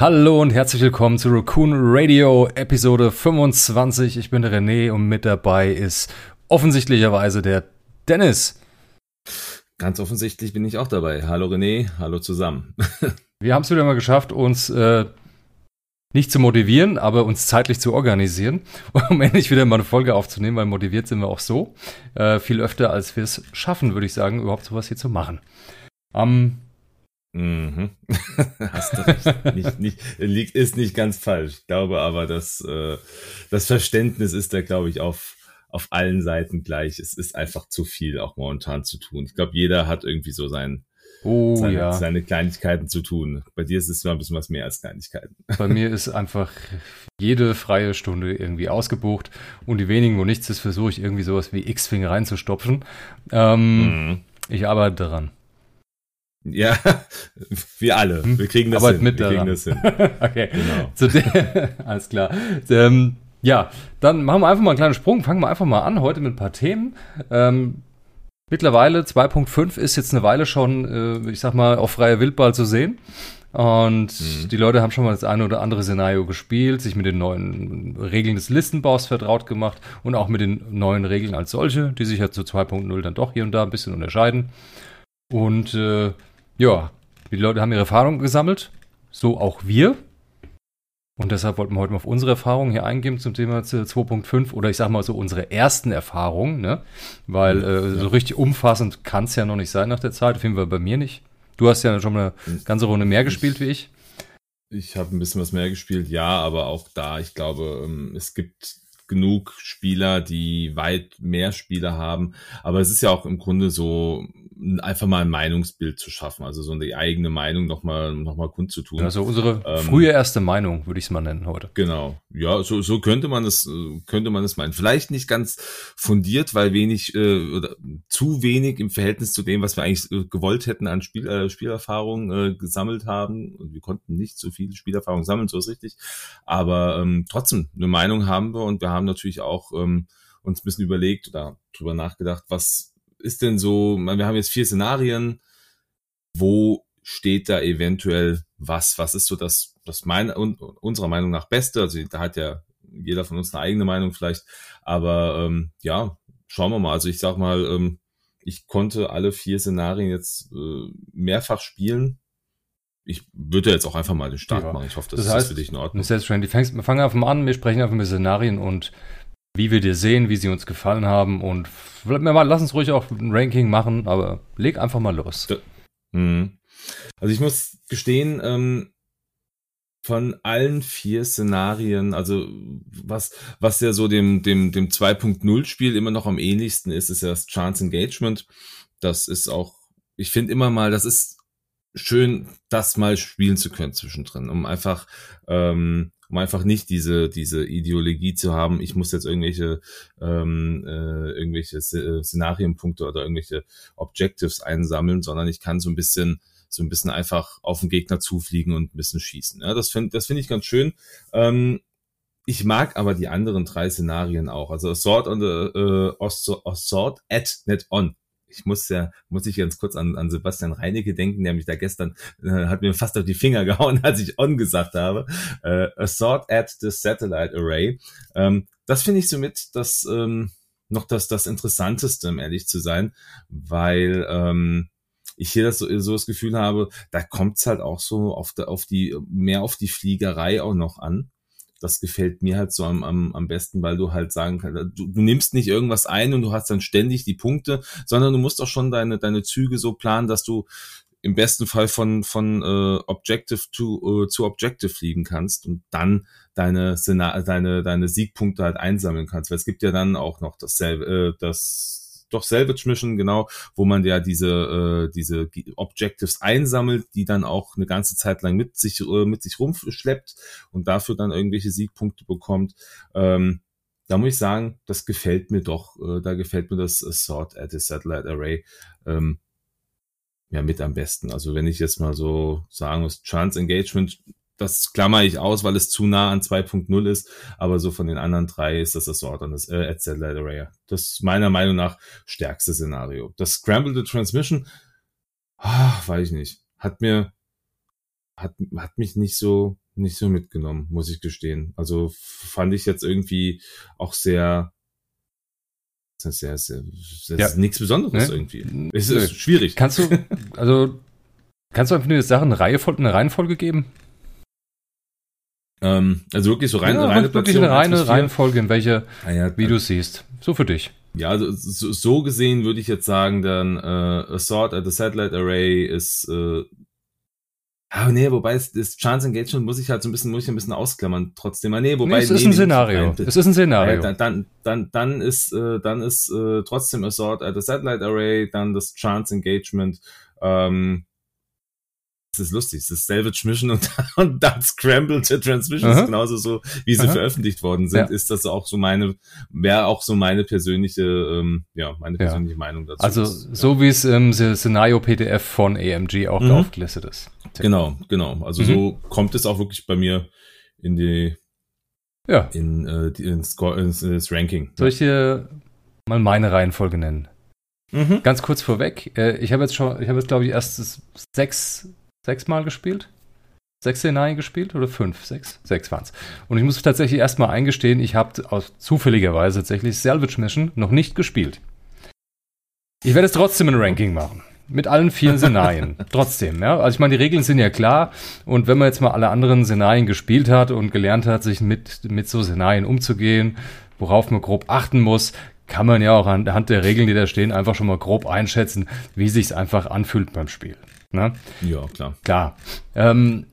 Hallo und herzlich willkommen zu Raccoon Radio Episode 25. Ich bin der René und mit dabei ist offensichtlicherweise der Dennis. Ganz offensichtlich bin ich auch dabei. Hallo René, hallo zusammen. Wir haben es wieder mal geschafft, uns äh, nicht zu motivieren, aber uns zeitlich zu organisieren, um endlich wieder mal eine Folge aufzunehmen, weil motiviert sind wir auch so. Äh, viel öfter, als wir es schaffen, würde ich sagen, überhaupt sowas hier zu machen. Am Mhm. Hast du recht. nicht, nicht, liegt, ist nicht ganz falsch. Ich glaube aber, dass äh, das Verständnis ist da, glaube ich, auf, auf allen Seiten gleich. Es ist einfach zu viel auch momentan zu tun. Ich glaube, jeder hat irgendwie so sein, oh, seine, ja. seine Kleinigkeiten zu tun. Bei dir ist es immer ein bisschen was mehr als Kleinigkeiten. Bei mir ist einfach jede freie Stunde irgendwie ausgebucht und die wenigen, wo nichts ist, versuche ich irgendwie sowas wie X-Finger reinzustopfen. Ähm, mhm. Ich arbeite daran. Ja, wir alle. Wir kriegen das Aber hin. Mit wir daran. kriegen das hin. okay. Genau. alles klar. Ähm, ja, dann machen wir einfach mal einen kleinen Sprung. Fangen wir einfach mal an heute mit ein paar Themen. Ähm, mittlerweile 2.5 ist jetzt eine Weile schon, äh, ich sag mal, auf freier Wildball zu sehen. Und mhm. die Leute haben schon mal das eine oder andere Szenario gespielt, sich mit den neuen Regeln des Listenbaus vertraut gemacht und auch mit den neuen Regeln als solche, die sich ja zu 2.0 dann doch hier und da ein bisschen unterscheiden. Und äh, ja, die Leute haben ihre Erfahrungen gesammelt, so auch wir. Und deshalb wollten wir heute mal auf unsere Erfahrungen hier eingehen zum Thema 2.5 oder ich sag mal so unsere ersten Erfahrungen, ne? Weil äh, so richtig umfassend kann es ja noch nicht sein nach der Zeit, auf jeden Fall bei mir nicht. Du hast ja schon eine ganze Runde mehr gespielt wie ich. Ich habe ein bisschen was mehr gespielt, ja, aber auch da, ich glaube, ähm, es gibt genug Spieler, die weit mehr Spieler haben. Aber es ist ja auch im Grunde so, einfach mal ein Meinungsbild zu schaffen, also so eine eigene Meinung nochmal noch mal kundzutun. Also unsere ähm, frühe erste Meinung, würde ich es mal nennen heute. Genau, ja, so, so könnte man es, könnte man es meinen. Vielleicht nicht ganz fundiert, weil wenig äh, oder zu wenig im Verhältnis zu dem, was wir eigentlich äh, gewollt hätten an Spiel, äh, Spielerfahrung äh, gesammelt haben. Und wir konnten nicht so viel Spielerfahrung sammeln, so ist richtig. Aber ähm, trotzdem, eine Meinung haben wir und wir haben natürlich auch ähm, uns ein bisschen überlegt oder drüber nachgedacht, was ist denn so, wir haben jetzt vier Szenarien, wo steht da eventuell was? Was ist so das, das meine, unserer Meinung nach Beste? Also da hat ja jeder von uns eine eigene Meinung vielleicht, aber ähm, ja, schauen wir mal. Also ich sag mal, ähm, ich konnte alle vier Szenarien jetzt äh, mehrfach spielen. Ich würde jetzt auch einfach mal den Start ja. machen. Ich hoffe, das, das heißt, ist für dich in Ordnung. Selbstverständlich. Wir fangen einfach mal an, wir sprechen einfach mit Szenarien und wie wir dir sehen, wie sie uns gefallen haben und lass uns ruhig auch ein Ranking machen, aber leg einfach mal los. Mhm. Also ich muss gestehen, ähm, von allen vier Szenarien, also was, was ja so dem, dem, dem 2.0 Spiel immer noch am ähnlichsten ist, ist ja das Chance Engagement. Das ist auch, ich finde immer mal, das ist schön, das mal spielen zu können zwischendrin, um einfach ähm, um einfach nicht diese, diese Ideologie zu haben, ich muss jetzt irgendwelche, ähm, äh, irgendwelche äh, Szenarienpunkte oder irgendwelche Objectives einsammeln, sondern ich kann so ein bisschen so ein bisschen einfach auf den Gegner zufliegen und ein bisschen schießen. Ja, das finde das finde ich ganz schön. Ähm, ich mag aber die anderen drei Szenarien auch. Also Assault on the äh, Assault at Net On ich muss ja, muss ich ganz kurz an, an Sebastian Reinecke denken, der mich da gestern, äh, hat mir fast auf die Finger gehauen, als ich on gesagt habe. Äh, Assault at the Satellite Array. Ähm, das finde ich somit das, ähm, noch das, das Interessanteste, um ehrlich zu sein, weil, ähm, ich hier das so, so das Gefühl habe, da kommt's halt auch so auf, der, auf die, mehr auf die Fliegerei auch noch an das gefällt mir halt so am, am, am besten, weil du halt sagen kannst, du, du nimmst nicht irgendwas ein und du hast dann ständig die Punkte, sondern du musst auch schon deine, deine Züge so planen, dass du im besten Fall von, von äh, Objective to, äh, zu Objective fliegen kannst und dann deine, deine, deine Siegpunkte halt einsammeln kannst. Weil es gibt ja dann auch noch dasselbe, äh, das doch Salvage Mission, genau, wo man ja diese, äh, diese Objectives einsammelt, die dann auch eine ganze Zeit lang mit sich, äh, mit sich rumschleppt und dafür dann irgendwelche Siegpunkte bekommt. Ähm, da muss ich sagen, das gefällt mir doch. Äh, da gefällt mir das Assault at the Satellite Array ähm, ja mit am besten. Also wenn ich jetzt mal so sagen muss, Chance Engagement das klammer ich aus, weil es zu nah an 2.0 ist, aber so von den anderen drei ist das das Sort an das äh, at Array. Das ist meiner Meinung nach stärkste Szenario. Das Scrambled Transmission, ah, weiß ich nicht, hat mir hat, hat mich nicht so nicht so mitgenommen, muss ich gestehen. Also fand ich jetzt irgendwie auch sehr, das ist sehr, sehr, das ja. ist nichts Besonderes ne? irgendwie. Es ist schwierig. Kannst du, also, kannst du einfach nur Sachen eine, Reihe, eine Reihenfolge geben? Ähm, also wirklich so rein, ja, reine wirklich eine reine Reihenfolge, in welcher, ah, ja, wie du siehst. So für dich. Ja, also so, gesehen würde ich jetzt sagen, dann äh, Assault at the Satellite Array ist äh, Ah, nee, wobei das Chance Engagement muss ich halt so ein bisschen, muss ich ein bisschen ausklammern trotzdem. Ah, nee, wobei. Nee, es ist nee, ein Szenario. Es ist ein Szenario. Äh, dann, dann, dann, dann ist, äh, dann ist äh, trotzdem Assault at the Satellite Array, dann das Chance Engagement, ähm, das ist lustig, das ist Salvage Mission und, und dann Scrambled Transmissions, Aha. genauso so, wie sie Aha. veröffentlicht worden sind, ja. ist das auch so meine, wäre auch so meine persönliche, ähm, ja, meine persönliche ja. Meinung dazu. Also, ist, so ja. wie es im ähm, Szenario PDF von AMG auch mhm. aufgelistet ist. Genau, genau. Also mhm. so kommt es auch wirklich bei mir in die, ja. in, äh, die, ins, ins, ins Ranking. Soll ich dir mal meine Reihenfolge nennen? Mhm. Ganz kurz vorweg, äh, ich habe jetzt schon, ich habe jetzt glaube ich erst sechs sechsmal gespielt. Sechs Szenarien gespielt oder fünf? Sechs? Sechs waren es. Und ich muss tatsächlich erstmal eingestehen, ich habe zufälligerweise tatsächlich Salvage Mission noch nicht gespielt. Ich werde es trotzdem ein Ranking machen. Mit allen vier Szenarien. trotzdem, ja. Also ich meine, die Regeln sind ja klar. Und wenn man jetzt mal alle anderen Szenarien gespielt hat und gelernt hat, sich mit, mit so Szenarien umzugehen, worauf man grob achten muss, kann man ja auch anhand der Regeln, die da stehen, einfach schon mal grob einschätzen, wie sich es einfach anfühlt beim Spiel. Ne? Ja, klar. Klar. Ähm,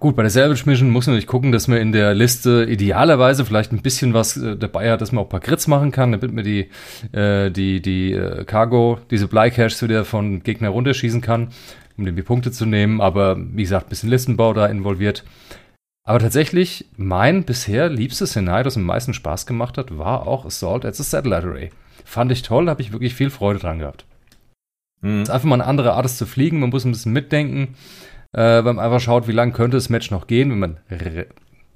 gut, bei der Salvage Mission muss man natürlich gucken, dass man in der Liste idealerweise vielleicht ein bisschen was äh, dabei hat, dass man auch ein paar Crits machen kann, damit man die, äh, die, die äh, Cargo, diese Supply Caches wieder von Gegner runterschießen kann, um den die Punkte zu nehmen. Aber wie gesagt, ein bisschen Listenbau da involviert. Aber tatsächlich, mein bisher liebstes Szenario, das am meisten Spaß gemacht hat, war auch Assault at the Satellite Array. Fand ich toll, habe ich wirklich viel Freude dran gehabt. Mhm. ist einfach mal eine andere Art, es zu fliegen. Man muss ein bisschen mitdenken, äh, wenn man einfach schaut, wie lange könnte das Match noch gehen. Wenn man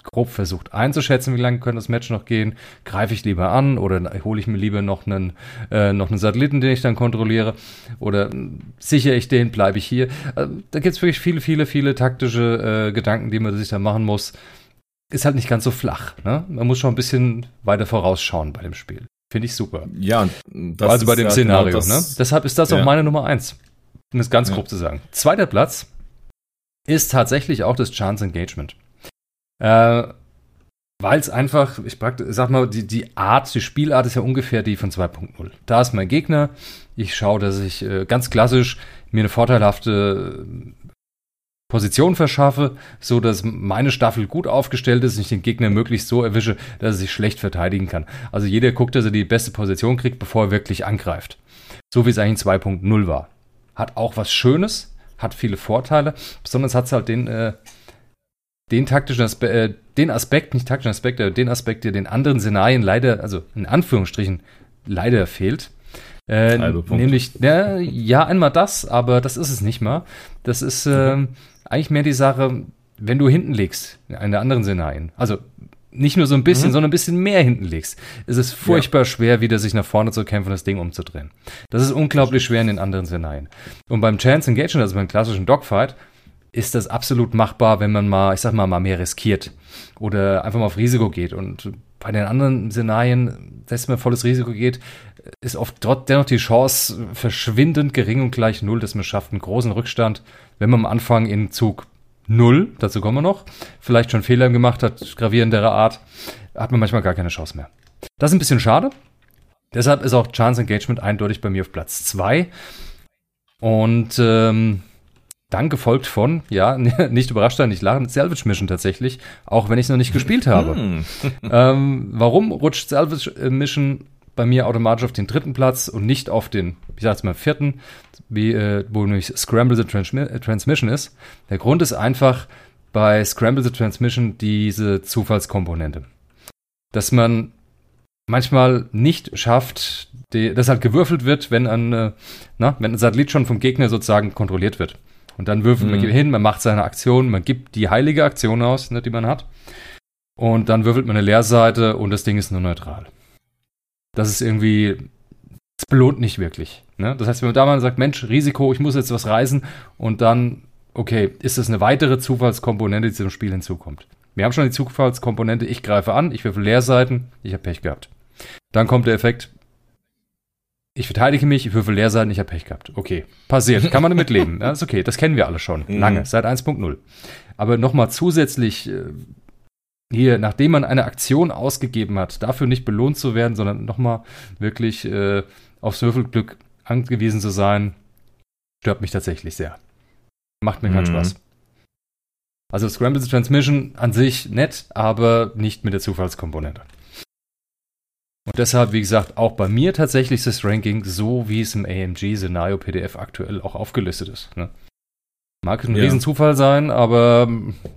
grob versucht einzuschätzen, wie lange könnte das Match noch gehen, greife ich lieber an oder hole ich mir lieber noch einen, äh, noch einen Satelliten, den ich dann kontrolliere oder sichere ich den, bleibe ich hier. Also, da gibt es wirklich viele, viele, viele taktische äh, Gedanken, die man sich da machen muss. Ist halt nicht ganz so flach. Ne? Man muss schon ein bisschen weiter vorausschauen bei dem Spiel. Finde ich super. Ja, das also bei dem ja Szenario. Genau das, ne? Deshalb ist das ja. auch meine Nummer eins. Um es ganz ja. grob zu sagen. Zweiter Platz ist tatsächlich auch das Chance Engagement. Äh, weil es einfach, ich sag mal, die, die Art, die Spielart ist ja ungefähr die von 2.0. Da ist mein Gegner. Ich schaue, dass ich äh, ganz klassisch mir eine vorteilhafte Position verschaffe, so dass meine Staffel gut aufgestellt ist und ich den Gegner möglichst so erwische, dass er sich schlecht verteidigen kann. Also jeder guckt, dass er die beste Position kriegt, bevor er wirklich angreift. So wie es eigentlich in 2.0 war. Hat auch was Schönes, hat viele Vorteile. Besonders hat es halt den, äh, den taktischen Aspekt, äh, den Aspekt, nicht taktischen Aspekt, aber den Aspekt, der den anderen Szenarien leider, also in Anführungsstrichen, leider fehlt. Äh, nämlich, ja, ja, einmal das, aber das ist es nicht mal. Das ist, äh, eigentlich mehr die Sache, wenn du hinten liegst, in der anderen Szenarien. Also nicht nur so ein bisschen, mhm. sondern ein bisschen mehr hinten liegst, ist es furchtbar ja. schwer, wieder sich nach vorne zu kämpfen und das Ding umzudrehen. Das ist unglaublich schwer in den anderen Szenarien. Und beim Chance Engagement, also beim klassischen Dogfight, ist das absolut machbar, wenn man mal, ich sag mal, mal mehr riskiert oder einfach mal auf Risiko geht. Und bei den anderen Szenarien, dass man volles Risiko geht, ist oft dennoch die Chance verschwindend gering und gleich null, dass man schafft einen großen Rückstand wenn man am Anfang in Zug 0, dazu kommen wir noch, vielleicht schon Fehler gemacht hat, gravierenderer Art, hat man manchmal gar keine Chance mehr. Das ist ein bisschen schade. Deshalb ist auch Chance Engagement eindeutig bei mir auf Platz 2. Und ähm, dann gefolgt von, ja, nicht überrascht sein, nicht lachen, Salvage Mission tatsächlich, auch wenn ich es noch nicht gespielt habe. Hm. ähm, warum rutscht Salvage Mission bei mir automatisch auf den dritten Platz und nicht auf den, ich sag's mal, vierten, wie, äh, wo nämlich Scramble the äh, Transmission ist. Der Grund ist einfach bei Scramble the Transmission diese Zufallskomponente. Dass man manchmal nicht schafft, die, dass halt gewürfelt wird, wenn ein, äh, na, wenn ein Satellit schon vom Gegner sozusagen kontrolliert wird. Und dann würfelt mhm. man hin, man macht seine Aktion, man gibt die heilige Aktion aus, ne, die man hat. Und dann würfelt man eine Leerseite und das Ding ist nur neutral das ist irgendwie, es belohnt nicht wirklich. Ne? Das heißt, wenn man da mal sagt, Mensch, Risiko, ich muss jetzt was reisen und dann okay, ist es eine weitere Zufallskomponente, die zum Spiel hinzukommt? Wir haben schon die Zufallskomponente, ich greife an, ich würfel Leerseiten, ich habe Pech gehabt. Dann kommt der Effekt, ich verteidige mich, ich würfel Leerseiten, ich habe Pech gehabt. Okay, passiert, kann man damit leben. Ja, ist okay, das kennen wir alle schon, mhm. lange, seit 1.0. Aber nochmal zusätzlich äh, hier, nachdem man eine Aktion ausgegeben hat, dafür nicht belohnt zu werden, sondern nochmal wirklich äh, aufs Würfelglück angewiesen zu sein, stört mich tatsächlich sehr. Macht mir keinen mhm. Spaß. Also Scrambled Transmission an sich nett, aber nicht mit der Zufallskomponente. Und deshalb, wie gesagt, auch bei mir tatsächlich das Ranking so, wie es im AMG Szenario PDF aktuell auch aufgelistet ist. Ne? Mag ein ja. Riesenzufall sein, aber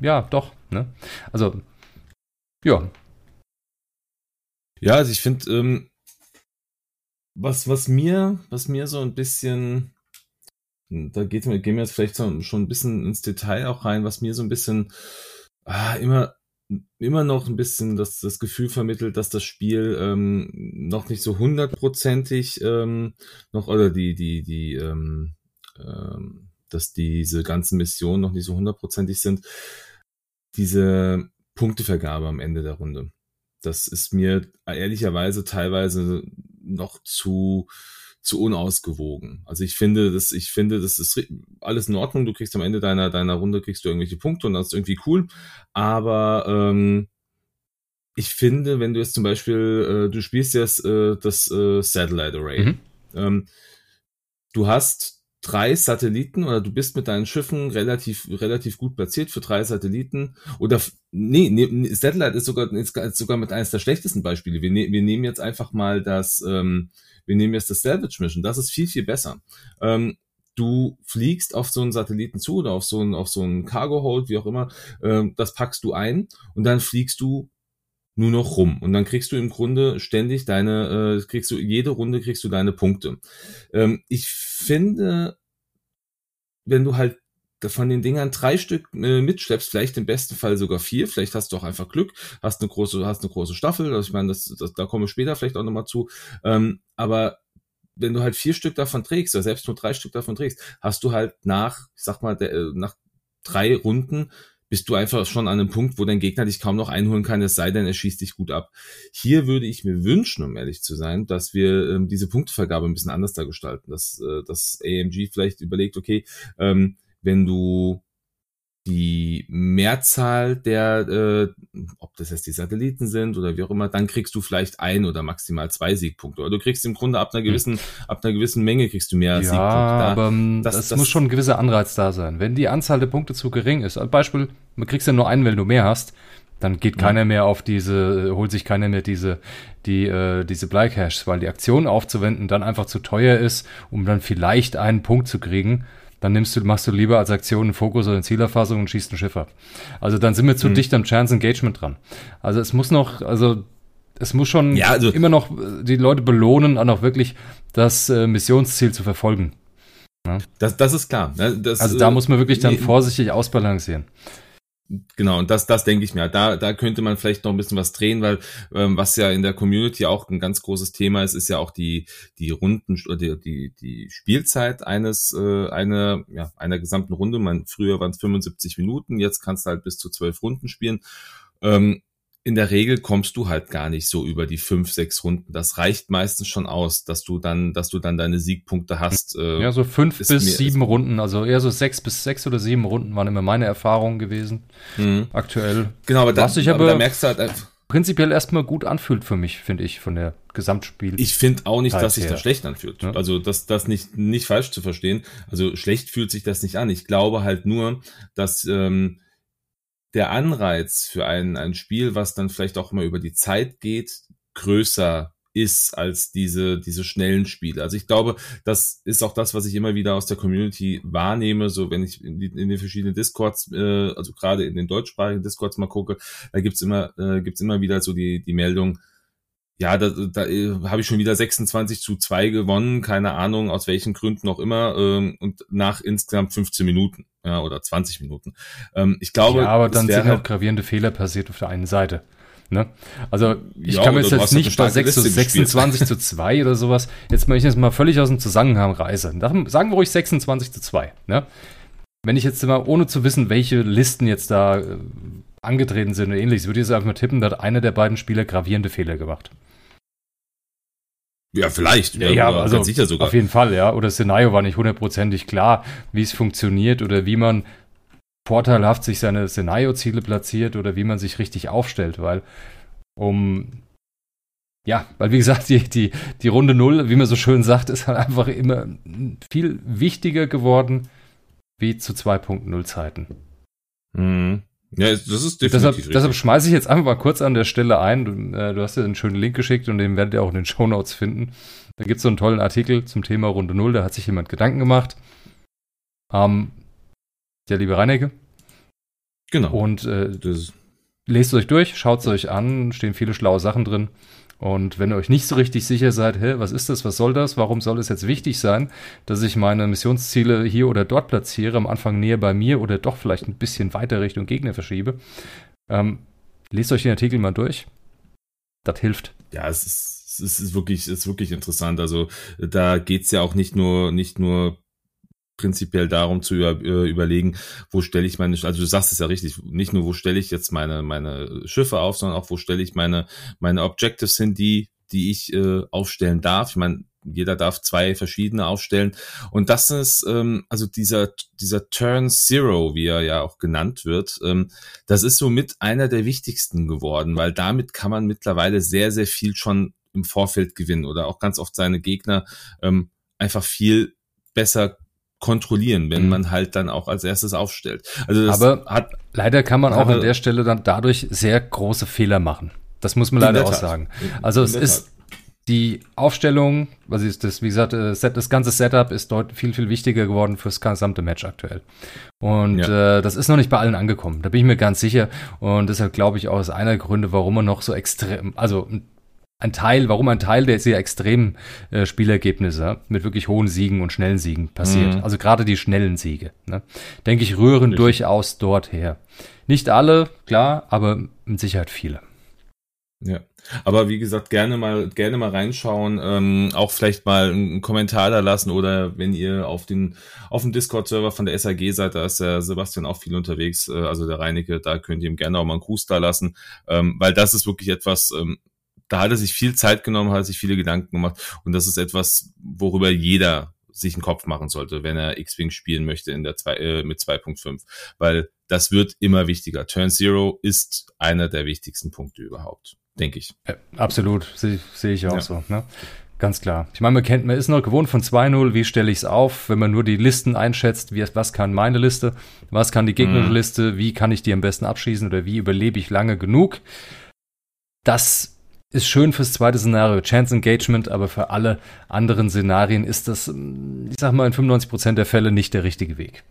ja, doch. Ne? Also, ja. Ja, also ich finde, ähm, was, was mir, was mir so ein bisschen da geht, gehen wir jetzt vielleicht so, schon ein bisschen ins Detail auch rein, was mir so ein bisschen ah, immer immer noch ein bisschen das, das Gefühl vermittelt, dass das Spiel ähm, noch nicht so hundertprozentig ähm, noch oder die die die ähm, ähm, dass diese ganzen Missionen noch nicht so hundertprozentig sind. Diese Punktevergabe am Ende der Runde, das ist mir ehrlicherweise teilweise noch zu zu unausgewogen. Also ich finde, das, ich finde, das ist alles in Ordnung. Du kriegst am Ende deiner, deiner Runde kriegst du irgendwelche Punkte und das ist irgendwie cool. Aber ähm, ich finde, wenn du jetzt zum Beispiel, äh, du spielst jetzt äh, das äh, Satellite Array. Mhm. Ähm, du hast drei Satelliten oder du bist mit deinen Schiffen relativ relativ gut platziert für drei Satelliten oder nee, nee Satellite ist sogar ist sogar mit eines der schlechtesten Beispiele. Wir, ne, wir nehmen jetzt einfach mal das ähm, wir nehmen jetzt das Salvage Mission, das ist viel, viel besser. Ähm, du fliegst auf so einen Satelliten zu oder auf so einen, auf so einen Cargo Hold, wie auch immer, ähm, das packst du ein und dann fliegst du nur noch rum und dann kriegst du im Grunde ständig deine, äh, kriegst du jede Runde kriegst du deine Punkte. Ähm, ich finde, wenn du halt von den Dingern drei Stück äh, mitschleppst, vielleicht im besten Fall sogar vier, vielleicht hast du auch einfach Glück, hast eine große, hast eine große Staffel, also ich meine, das, das, da komme ich später vielleicht auch nochmal zu, ähm, aber wenn du halt vier Stück davon trägst, oder selbst nur drei Stück davon trägst, hast du halt nach, ich sag mal, der, äh, nach drei Runden bist du einfach schon an einem Punkt, wo dein Gegner dich kaum noch einholen kann, es sei denn, er schießt dich gut ab. Hier würde ich mir wünschen, um ehrlich zu sein, dass wir ähm, diese Punktevergabe ein bisschen anders da gestalten, dass äh, das AMG vielleicht überlegt, okay, ähm, wenn du die Mehrzahl der, äh, ob das jetzt die Satelliten sind oder wie auch immer, dann kriegst du vielleicht ein oder maximal zwei Siegpunkte. Oder du kriegst im Grunde ab einer hm. gewissen, hm. ab einer gewissen Menge kriegst du mehr ja, Siegpunkte. Da, aber ähm, das, das, das, muss schon ein gewisser Anreiz da sein. Wenn die Anzahl der Punkte zu gering ist, als Beispiel, man kriegst ja nur einen, wenn du mehr hast, dann geht keiner mehr auf diese, holt sich keiner mehr diese, die, äh, diese Bleicash, weil die Aktion aufzuwenden dann einfach zu teuer ist, um dann vielleicht einen Punkt zu kriegen dann nimmst du, machst du lieber als Aktion einen Fokus oder eine Zielerfassung und schießt ein Schiff ab. Also dann sind wir zu mhm. dicht am Chance Engagement dran. Also es muss noch, also es muss schon ja, also, immer noch äh, die Leute belohnen, auch wirklich das äh, Missionsziel zu verfolgen. Ja? Das, das ist klar. Ne? Das, also da äh, muss man wirklich dann vorsichtig ausbalancieren. Genau, und das, das denke ich mir. Da, da könnte man vielleicht noch ein bisschen was drehen, weil ähm, was ja in der Community auch ein ganz großes Thema ist, ist ja auch die die Runden oder die die, die Spielzeit eines äh, einer ja einer gesamten Runde. Man früher waren es 75 Minuten, jetzt kannst du halt bis zu zwölf Runden spielen. Ähm, in der Regel kommst du halt gar nicht so über die fünf, sechs Runden. Das reicht meistens schon aus, dass du dann, dass du dann deine Siegpunkte hast. Äh, ja, so fünf bis mir, sieben Runden, also eher so sechs bis sechs oder sieben Runden waren immer meine Erfahrungen gewesen. Mhm. Aktuell. Genau, aber, da, sich aber, aber da merkst du halt einfach, prinzipiell erstmal gut anfühlt für mich, finde ich, von der Gesamtspiel. Ich finde auch nicht, dass sich das schlecht anfühlt. Ja. Also das, das nicht, nicht falsch zu verstehen. Also schlecht fühlt sich das nicht an. Ich glaube halt nur, dass ähm, der Anreiz für ein, ein Spiel, was dann vielleicht auch immer über die Zeit geht, größer ist als diese, diese schnellen Spiele. Also ich glaube, das ist auch das, was ich immer wieder aus der Community wahrnehme, so wenn ich in, die, in den verschiedenen Discords, äh, also gerade in den deutschsprachigen Discords mal gucke, da gibt's immer, äh, gibt's immer wieder so die, die Meldung, ja, da, da äh, habe ich schon wieder 26 zu 2 gewonnen, keine Ahnung, aus welchen Gründen auch immer, ähm, und nach insgesamt 15 Minuten ja, oder 20 Minuten. Ähm, ich glaube, ja, aber dann sind halt gravierende Fehler passiert auf der einen Seite. Ne? Also ich ja, kann mir jetzt nicht bei 6 zu 26 zu 2 oder sowas, jetzt mal ich jetzt mal völlig aus dem Zusammenhang reißen. Sagen wir ruhig 26 zu 2. Ne? wenn ich jetzt mal, ohne zu wissen, welche Listen jetzt da äh, angetreten sind oder ähnliches, würde ich jetzt einfach mal tippen, da hat einer der beiden Spieler gravierende Fehler gemacht. Ja, vielleicht. Ja, ja also sicher sogar. Auf jeden Fall, ja. Oder das Szenario war nicht hundertprozentig klar, wie es funktioniert oder wie man vorteilhaft sich seine Szenario-Ziele platziert oder wie man sich richtig aufstellt, weil um ja, weil wie gesagt, die, die, die Runde Null, wie man so schön sagt, ist halt einfach immer viel wichtiger geworden wie zu 2.0 Zeiten. Mhm. Ja, das ist definitiv Deshalb, deshalb schmeiße ich jetzt einfach mal kurz an der Stelle ein. Du, äh, du hast ja einen schönen Link geschickt und den werdet ihr auch in den Show Notes finden. Da gibt es so einen tollen Artikel zum Thema Runde Null. Da hat sich jemand Gedanken gemacht. Ähm, der liebe Reinecke. Genau. Und äh, lest euch durch, schaut es euch an, stehen viele schlaue Sachen drin. Und wenn ihr euch nicht so richtig sicher seid, hä, was ist das, was soll das, warum soll es jetzt wichtig sein, dass ich meine Missionsziele hier oder dort platziere, am Anfang näher bei mir oder doch vielleicht ein bisschen weiter Richtung Gegner verschiebe, ähm, lest euch den Artikel mal durch. Das hilft. Ja, es ist, es ist wirklich, es ist wirklich interessant. Also da geht's ja auch nicht nur, nicht nur prinzipiell darum zu äh, überlegen, wo stelle ich meine, also du sagst es ja richtig, nicht nur wo stelle ich jetzt meine meine Schiffe auf, sondern auch wo stelle ich meine meine Objectives hin, die die ich äh, aufstellen darf. Ich meine, jeder darf zwei verschiedene aufstellen. Und das ist, ähm, also dieser, dieser Turn Zero, wie er ja auch genannt wird, ähm, das ist somit einer der wichtigsten geworden, weil damit kann man mittlerweile sehr, sehr viel schon im Vorfeld gewinnen oder auch ganz oft seine Gegner ähm, einfach viel besser kontrollieren, wenn mhm. man halt dann auch als erstes aufstellt. Also Aber hat, leider kann man auch an der Stelle dann dadurch sehr große Fehler machen. Das muss man leider auch sagen. Also es ist die Aufstellung, was ist das, wie gesagt, äh, das ganze Setup ist dort viel, viel wichtiger geworden fürs gesamte Match aktuell. Und ja. äh, das ist noch nicht bei allen angekommen, da bin ich mir ganz sicher. Und deshalb glaube ich auch, ist einer der Gründe, warum man noch so extrem, also ein Teil, warum ein Teil der sehr extremen äh, Spielergebnisse mit wirklich hohen Siegen und schnellen Siegen passiert. Mhm. Also gerade die schnellen Siege, ne? denke ich, rühren Richtig. durchaus dort her. Nicht alle, klar, aber mit Sicherheit viele. Ja, aber wie gesagt, gerne mal, gerne mal reinschauen, ähm, auch vielleicht mal einen Kommentar da lassen oder wenn ihr auf den, auf dem Discord-Server von der SAG seid, da ist der Sebastian auch viel unterwegs, äh, also der Reinecke, da könnt ihr ihm gerne auch mal einen Gruß da lassen, ähm, weil das ist wirklich etwas, ähm, da hat er sich viel Zeit genommen, hat sich viele Gedanken gemacht und das ist etwas, worüber jeder sich einen Kopf machen sollte, wenn er X-Wing spielen möchte in der zwei, äh, mit 2.5, weil das wird immer wichtiger. Turn Zero ist einer der wichtigsten Punkte überhaupt, denke ich. Ja, absolut, sehe seh ich auch ja. so. Ne? Ganz klar. Ich meine, man kennt, man ist noch gewohnt von 2.0, wie stelle ich es auf, wenn man nur die Listen einschätzt, wie, was kann meine Liste, was kann die gegnerische mhm. Liste, wie kann ich die am besten abschießen oder wie überlebe ich lange genug. Das ist schön fürs zweite Szenario, Chance Engagement, aber für alle anderen Szenarien ist das, ich sag mal, in 95% der Fälle nicht der richtige Weg.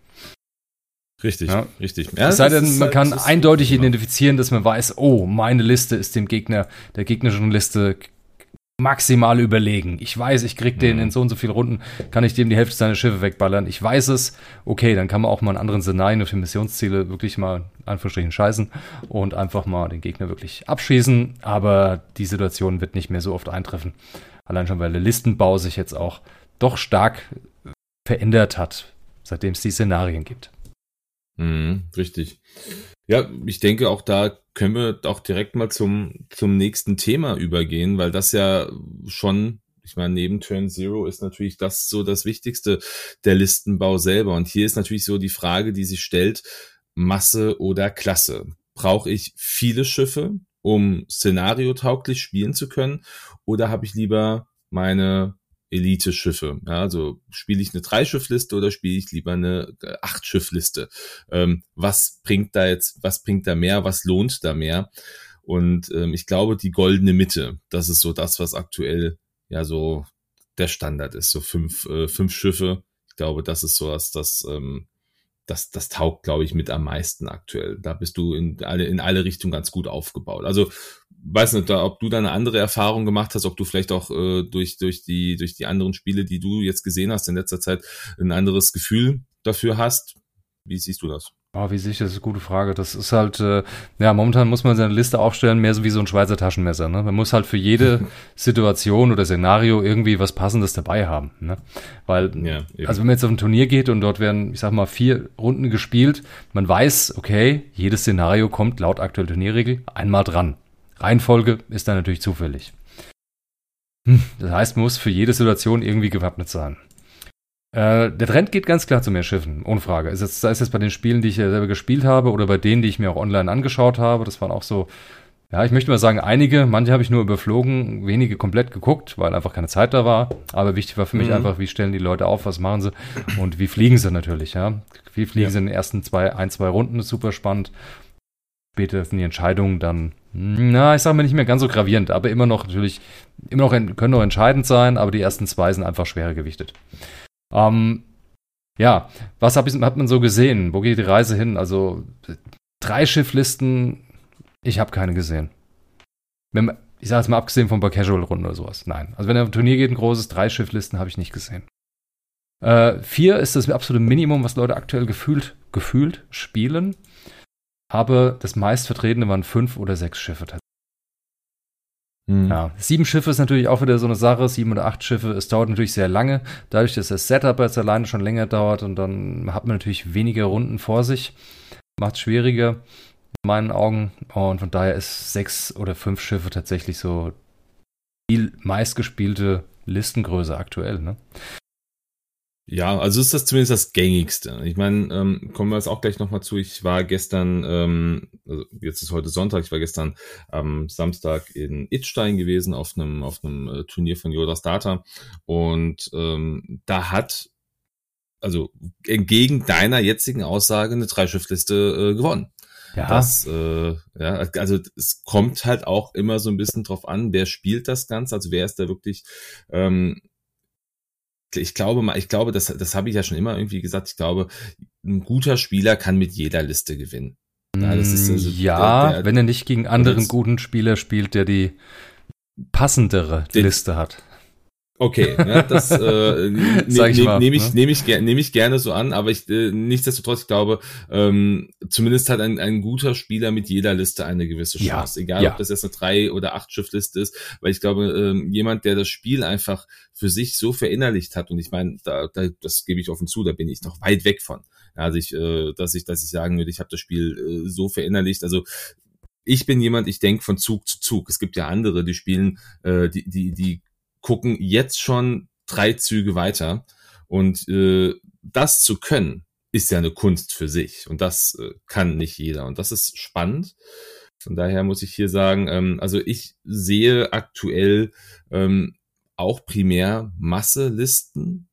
Richtig, ja. richtig. Ja, es sei denn, man kann eindeutig identifizieren, dass man weiß, oh, meine Liste ist dem Gegner, der gegnerischen Liste maximal überlegen. Ich weiß, ich krieg den mhm. in so und so vielen Runden, kann ich dem die Hälfte seiner Schiffe wegballern. Ich weiß es. Okay, dann kann man auch mal in anderen Szenarien für Missionsziele wirklich mal Anführungsstrichen scheißen und einfach mal den Gegner wirklich abschießen. Aber die Situation wird nicht mehr so oft eintreffen. Allein schon, weil der Listenbau sich jetzt auch doch stark verändert hat, seitdem es die Szenarien gibt. Mhm, richtig. Ja, ich denke, auch da können wir auch direkt mal zum, zum nächsten Thema übergehen, weil das ja schon, ich meine, neben Turn Zero ist natürlich das so das Wichtigste, der Listenbau selber. Und hier ist natürlich so die Frage, die sich stellt, Masse oder Klasse. Brauche ich viele Schiffe, um szenariotauglich spielen zu können? Oder habe ich lieber meine Elite-Schiffe. Ja, also spiele ich eine Drei-Schiff-Liste oder spiele ich lieber eine äh, Acht-Schiff-Liste? Ähm, was bringt da jetzt, was bringt da mehr, was lohnt da mehr? Und ähm, ich glaube, die goldene Mitte, das ist so das, was aktuell ja so der Standard ist. So fünf, äh, fünf Schiffe. Ich glaube, das ist so was, das, ähm, das, das taugt, glaube ich, mit am meisten aktuell. Da bist du in alle, in alle Richtungen ganz gut aufgebaut. Also weiß nicht, ob du da eine andere Erfahrung gemacht hast, ob du vielleicht auch äh, durch, durch, die, durch die anderen Spiele, die du jetzt gesehen hast in letzter Zeit, ein anderes Gefühl dafür hast. Wie siehst du das? Oh, wie sicher, das ist eine gute Frage. Das ist halt, äh, ja, momentan muss man seine Liste aufstellen, mehr so wie so ein Schweizer Taschenmesser. Ne? Man muss halt für jede Situation oder Szenario irgendwie was Passendes dabei haben. Ne? Weil, ja, also wenn man jetzt auf ein Turnier geht und dort werden, ich sag mal, vier Runden gespielt, man weiß, okay, jedes Szenario kommt laut aktueller Turnierregel einmal dran. Reihenfolge ist dann natürlich zufällig. Hm, das heißt, man muss für jede Situation irgendwie gewappnet sein. Äh, der Trend geht ganz klar zu mehr Schiffen, ohne Frage. Ist jetzt, sei es jetzt bei den Spielen, die ich ja selber gespielt habe oder bei denen, die ich mir auch online angeschaut habe. Das waren auch so, ja, ich möchte mal sagen, einige, manche habe ich nur überflogen, wenige komplett geguckt, weil einfach keine Zeit da war. Aber wichtig war für mich mhm. einfach, wie stellen die Leute auf, was machen sie und wie fliegen sie natürlich, ja. Wie fliegen ja. sie in den ersten zwei, ein, zwei Runden, ist super spannend. Später sind die Entscheidungen dann, na, ich sage mal nicht mehr ganz so gravierend, aber immer noch natürlich, immer noch können noch entscheidend sein, aber die ersten zwei sind einfach schwerer gewichtet. Ähm, ja, was hab ich, hat man so gesehen? Wo geht die Reise hin? Also drei Schifflisten, ich habe keine gesehen. Ich sage jetzt mal abgesehen von ein paar Casual-Runden oder sowas. Nein. Also wenn er auf ein Turnier geht, ein großes, drei Schifflisten habe ich nicht gesehen. Äh, vier ist das absolute Minimum, was Leute aktuell gefühlt, gefühlt spielen. Aber das meistvertretene waren fünf oder sechs Schiffe tatsächlich. Mhm. Ja, sieben Schiffe ist natürlich auch wieder so eine Sache, sieben oder acht Schiffe, es dauert natürlich sehr lange, dadurch, dass das Setup jetzt alleine schon länger dauert und dann hat man natürlich weniger Runden vor sich, macht es schwieriger in meinen Augen und von daher ist sechs oder fünf Schiffe tatsächlich so die meistgespielte Listengröße aktuell, ne? Ja, also ist das zumindest das gängigste. Ich meine, ähm, kommen wir jetzt auch gleich nochmal zu. Ich war gestern, ähm, also jetzt ist heute Sonntag, ich war gestern am Samstag in Itstein gewesen auf einem auf einem äh, Turnier von Yoda Starter und ähm, da hat also entgegen deiner jetzigen Aussage eine Dreischiffliste äh, gewonnen. Ja. Das, äh, ja, also es kommt halt auch immer so ein bisschen drauf an, wer spielt das Ganze, also wer ist da wirklich ähm, ich glaube mal, ich glaube, das, das habe ich ja schon immer irgendwie gesagt. Ich glaube, ein guter Spieler kann mit jeder Liste gewinnen. Ja, also ja der, der, wenn er nicht gegen anderen guten Spieler spielt, der die passendere den, Liste hat. Okay, ja, das äh, ne, ich ne, nehme ich, ne? nehm ich, nehm ich gerne so an, aber ich äh, nichtsdestotrotz, ich glaube, ähm, zumindest hat ein, ein guter Spieler mit jeder Liste eine gewisse Chance. Ja, Egal, ja. ob das jetzt eine drei oder acht Schiffliste ist, weil ich glaube, ähm, jemand, der das Spiel einfach für sich so verinnerlicht hat, und ich meine, da, da, das gebe ich offen zu, da bin ich noch weit weg von. Ja, also ich, äh, dass ich, dass ich sagen würde, ich habe das Spiel äh, so verinnerlicht. Also ich bin jemand, ich denke von Zug zu Zug. Es gibt ja andere, die spielen, äh, die, die, die gucken jetzt schon drei Züge weiter. Und äh, das zu können, ist ja eine Kunst für sich. Und das äh, kann nicht jeder. Und das ist spannend. Von daher muss ich hier sagen, ähm, also ich sehe aktuell ähm, auch primär Masselisten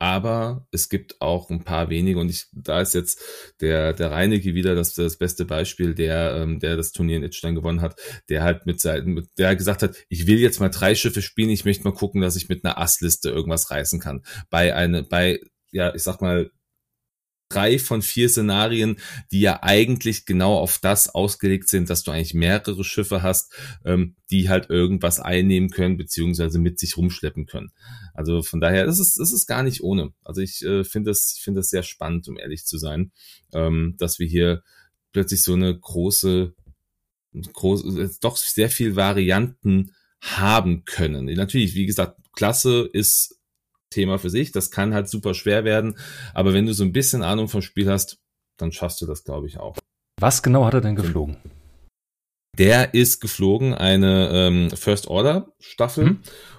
aber es gibt auch ein paar wenige und ich, da ist jetzt der, der Reinecke wieder das, das beste Beispiel, der, ähm, der das Turnier in Itstein gewonnen hat, der halt mit seinen, der gesagt hat, ich will jetzt mal drei Schiffe spielen, ich möchte mal gucken, dass ich mit einer Assliste irgendwas reißen kann. Bei eine, bei, ja, ich sag mal, drei von vier Szenarien, die ja eigentlich genau auf das ausgelegt sind, dass du eigentlich mehrere Schiffe hast, ähm, die halt irgendwas einnehmen können, beziehungsweise mit sich rumschleppen können. Also von daher, das ist, das ist gar nicht ohne. Also ich äh, finde das, ich finde das sehr spannend, um ehrlich zu sein, ähm, dass wir hier plötzlich so eine große, große, doch sehr viel Varianten haben können. Natürlich, wie gesagt, Klasse ist Thema für sich. Das kann halt super schwer werden. Aber wenn du so ein bisschen Ahnung vom Spiel hast, dann schaffst du das, glaube ich, auch. Was genau hat er denn geflogen? Der ist geflogen, eine ähm, First Order Staffel. Hm?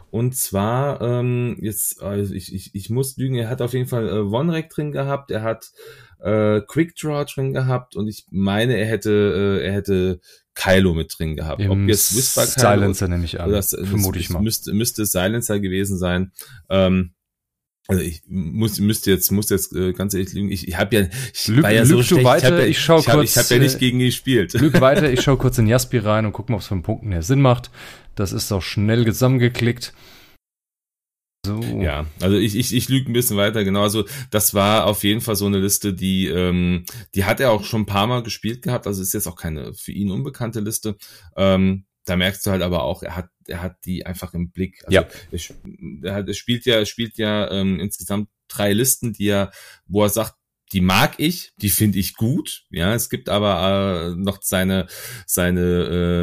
Und zwar, ähm, jetzt, also ich, ich, ich muss lügen, er hat auf jeden Fall äh, One-Rack drin gehabt, er hat äh, Quick Draw drin gehabt und ich meine, er hätte, äh, er hätte Kylo mit drin gehabt. Im Ob jetzt Whisper Kylo Silencer nehme ich an. Oder das, vermute ich mal. Müsste, müsste Silencer gewesen sein. Ähm, also ich muss müsste jetzt muss jetzt äh, ganz ehrlich lügen. Ich, ich habe ja ich Lüg, war ja so schlecht. Weiter, ich, ja, ich schau ich hab, kurz. Ich habe ja nicht äh, gegen ihn gespielt. Lüg weiter. Ich schau kurz in Jaspi rein und guck mal, ob es von Punkten her Sinn macht. Das ist auch schnell zusammengeklickt. So. Ja, also ich, ich, ich lüge ein bisschen weiter, genau. Also das war auf jeden Fall so eine Liste, die, ähm, die hat er auch schon ein paar Mal gespielt gehabt. Also ist jetzt auch keine für ihn unbekannte Liste. Ähm, da merkst du halt aber auch, er hat, er hat die einfach im Blick. Also ja. Er, er, hat, er spielt ja, spielt ja ähm, insgesamt drei Listen, die er, wo er sagt, die mag ich, die finde ich gut. Ja, es gibt aber äh, noch seine seine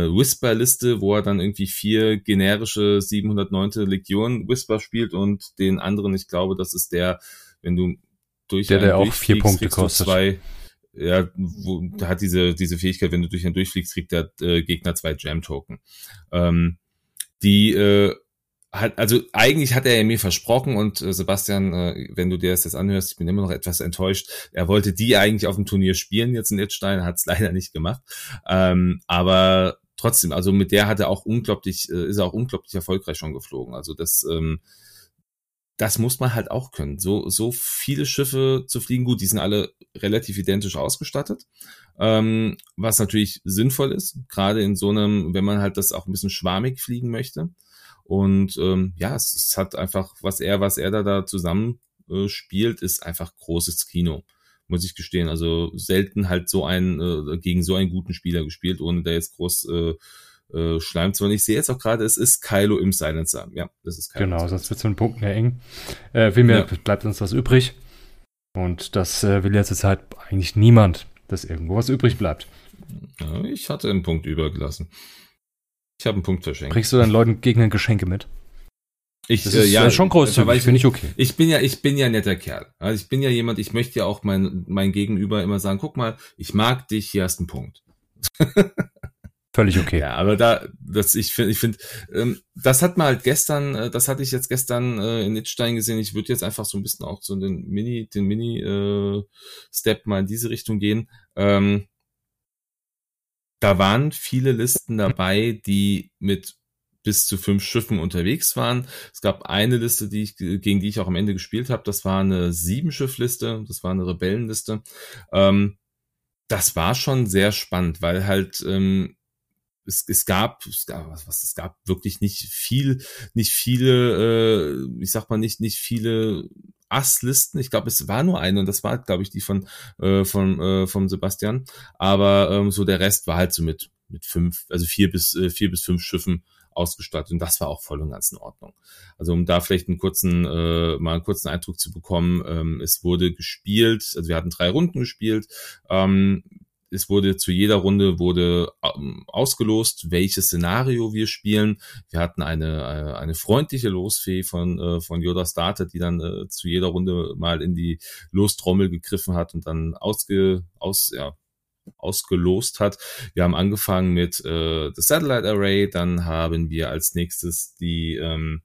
äh, Whisper-Liste, wo er dann irgendwie vier generische 709. Legion Whisper spielt und den anderen, ich glaube, das ist der, wenn du durch der, der auch vier Punkte kostet. Zwei, ja, wo, der hat diese diese Fähigkeit, wenn du durch einen durchfliegst, kriegt der äh, Gegner zwei Jam-Token. Ähm, die äh, hat, also eigentlich hat er mir versprochen und äh, Sebastian, äh, wenn du dir das jetzt anhörst, ich bin immer noch etwas enttäuscht. Er wollte die eigentlich auf dem Turnier spielen jetzt in Liechtenstein, hat es leider nicht gemacht. Ähm, aber trotzdem, also mit der hat er auch unglaublich, äh, ist er auch unglaublich erfolgreich schon geflogen. Also das, ähm, das muss man halt auch können. So, so viele Schiffe zu fliegen, gut, die sind alle relativ identisch ausgestattet, ähm, was natürlich sinnvoll ist, gerade in so einem, wenn man halt das auch ein bisschen schwarmig fliegen möchte. Und ähm, ja, es, es hat einfach, was er, was er da, da zusammen äh, spielt, ist einfach großes Kino, muss ich gestehen. Also selten halt so ein, äh, gegen so einen guten Spieler gespielt, ohne da jetzt groß äh, äh, schleimt. Sondern ich sehe jetzt auch gerade, es ist Kylo im Silencer. Ja, das ist Kylo. Genau, sonst wird es von Punkten ja eng. Äh, vielmehr ja. bleibt uns was übrig. Und das äh, will jetzt halt eigentlich niemand, dass irgendwo was übrig bleibt. Ja, ich hatte einen Punkt übergelassen. Ich habe einen Punkt verschenkt. Bringst du deinen Leuten Gegnern Geschenke mit? Ich, das äh, ist ja, schon großzügig, finde ich okay. Ich bin ja, ich bin ja netter Kerl. Also ich bin ja jemand, ich möchte ja auch mein, mein Gegenüber immer sagen, guck mal, ich mag dich, hier hast einen Punkt. Völlig okay. Ja, aber da, das, ich finde, ich finde, ähm, das hat man halt gestern, äh, das hatte ich jetzt gestern äh, in Nitzstein gesehen. Ich würde jetzt einfach so ein bisschen auch so den Mini, den Mini-Step äh, mal in diese Richtung gehen. Ähm, da waren viele Listen dabei, die mit bis zu fünf Schiffen unterwegs waren. Es gab eine Liste, die ich, gegen die ich auch am Ende gespielt habe. Das war eine Sieben-Schiff-Liste. Das war eine Rebellenliste. Ähm, das war schon sehr spannend, weil halt ähm, es, es gab, es gab was, was es gab wirklich nicht viel, nicht viele, äh, ich sag mal nicht nicht viele Asslisten. Ich glaube, es war nur eine und das war, glaube ich, die von, äh, von, äh, vom Sebastian. Aber ähm, so der Rest war halt so mit, mit fünf, also vier bis, äh, vier bis fünf Schiffen ausgestattet und das war auch voll und ganz in Ordnung. Also um da vielleicht einen kurzen, äh, mal einen kurzen Eindruck zu bekommen, ähm, es wurde gespielt, also wir hatten drei Runden gespielt, ähm, es wurde zu jeder Runde wurde ähm, ausgelost, welches Szenario wir spielen. Wir hatten eine, äh, eine freundliche Losfee von, äh, von Yoda Starter, die dann äh, zu jeder Runde mal in die Lostrommel gegriffen hat und dann ausge, aus, ja, ausgelost hat. Wir haben angefangen mit äh, The Satellite Array, dann haben wir als nächstes die ähm,